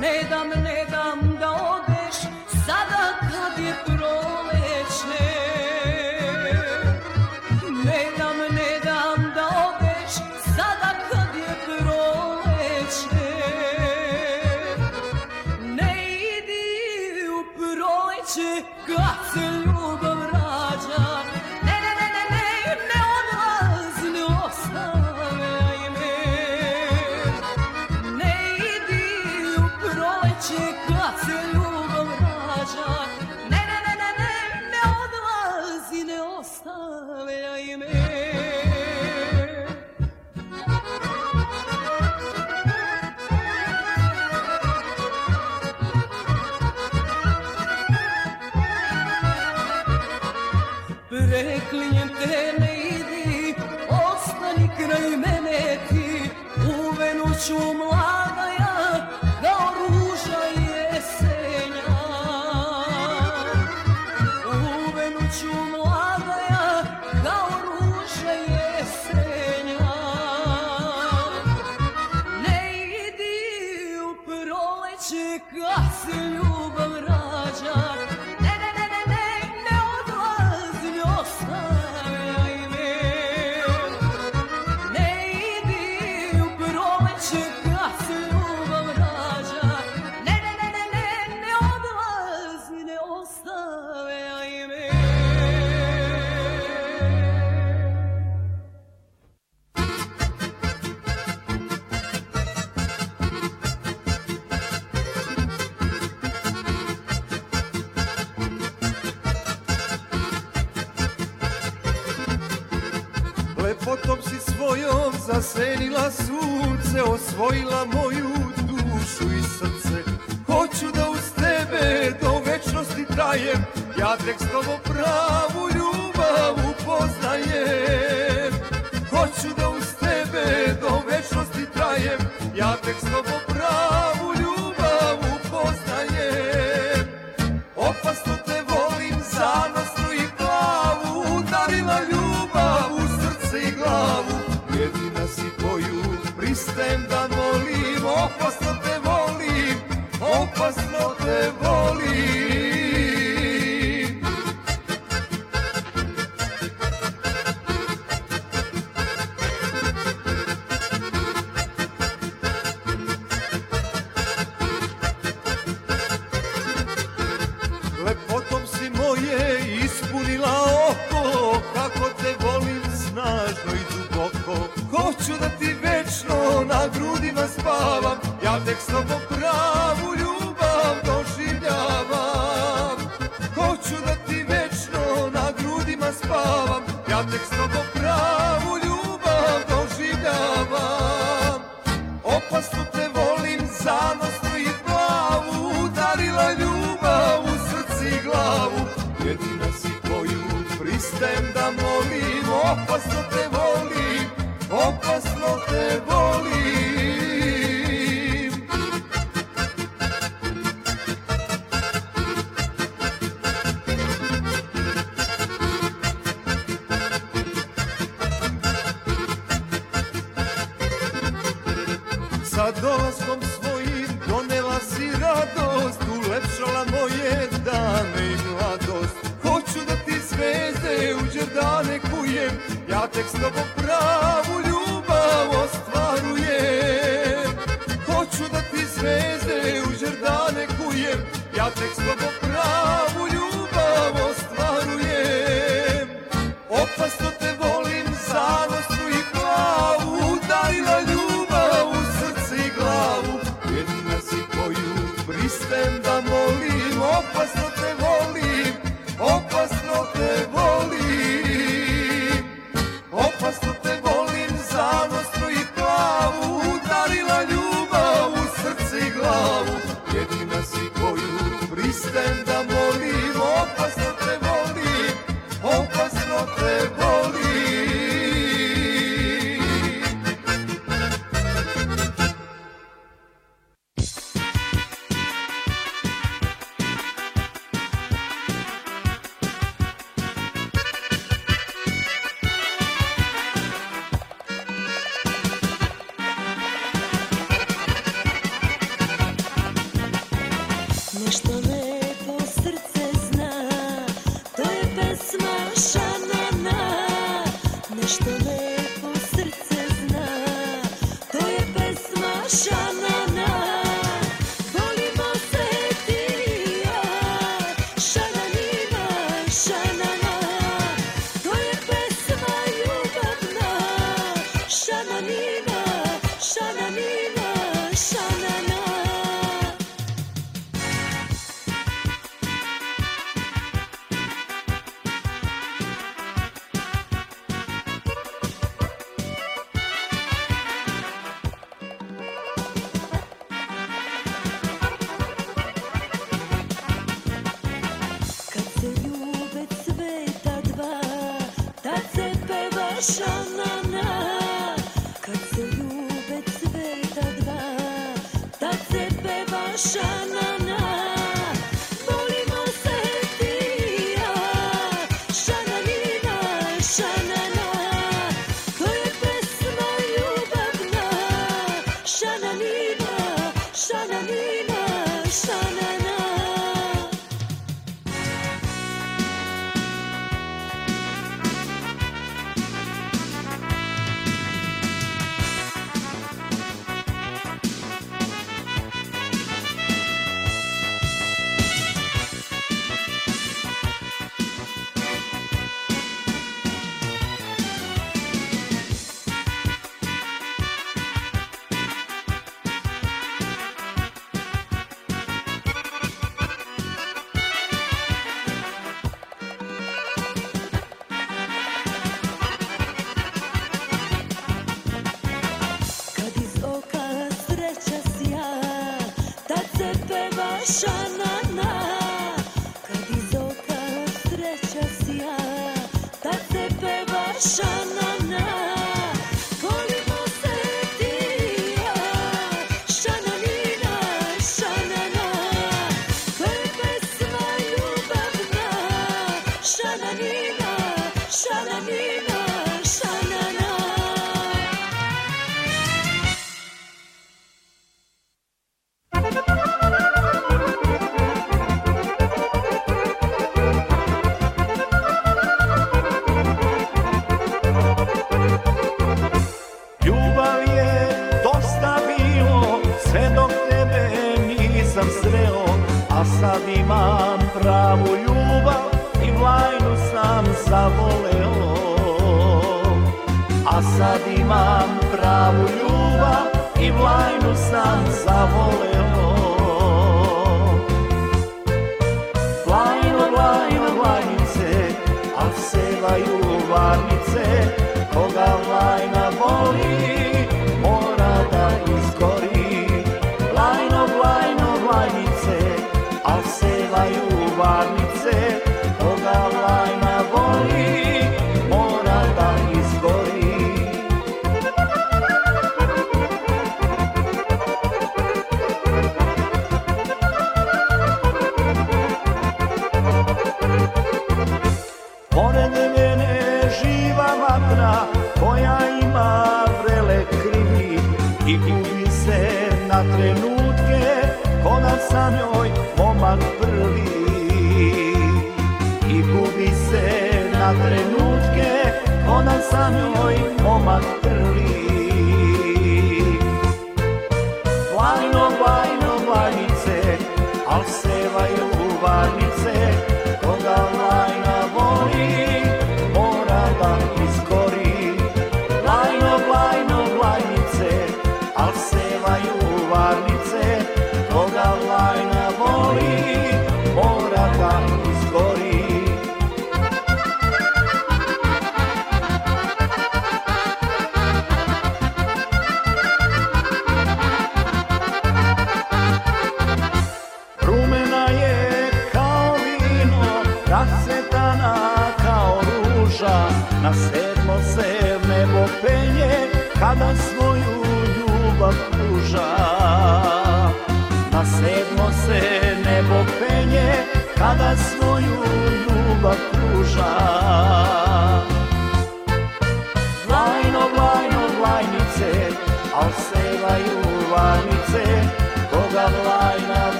Ne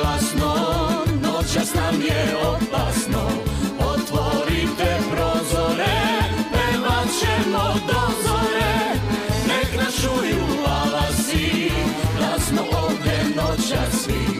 glasno, noćas nam je opasno, otvorite prozore, pevat ćemo do zore, nek našuju alasi, glasno ovdje noćas svi.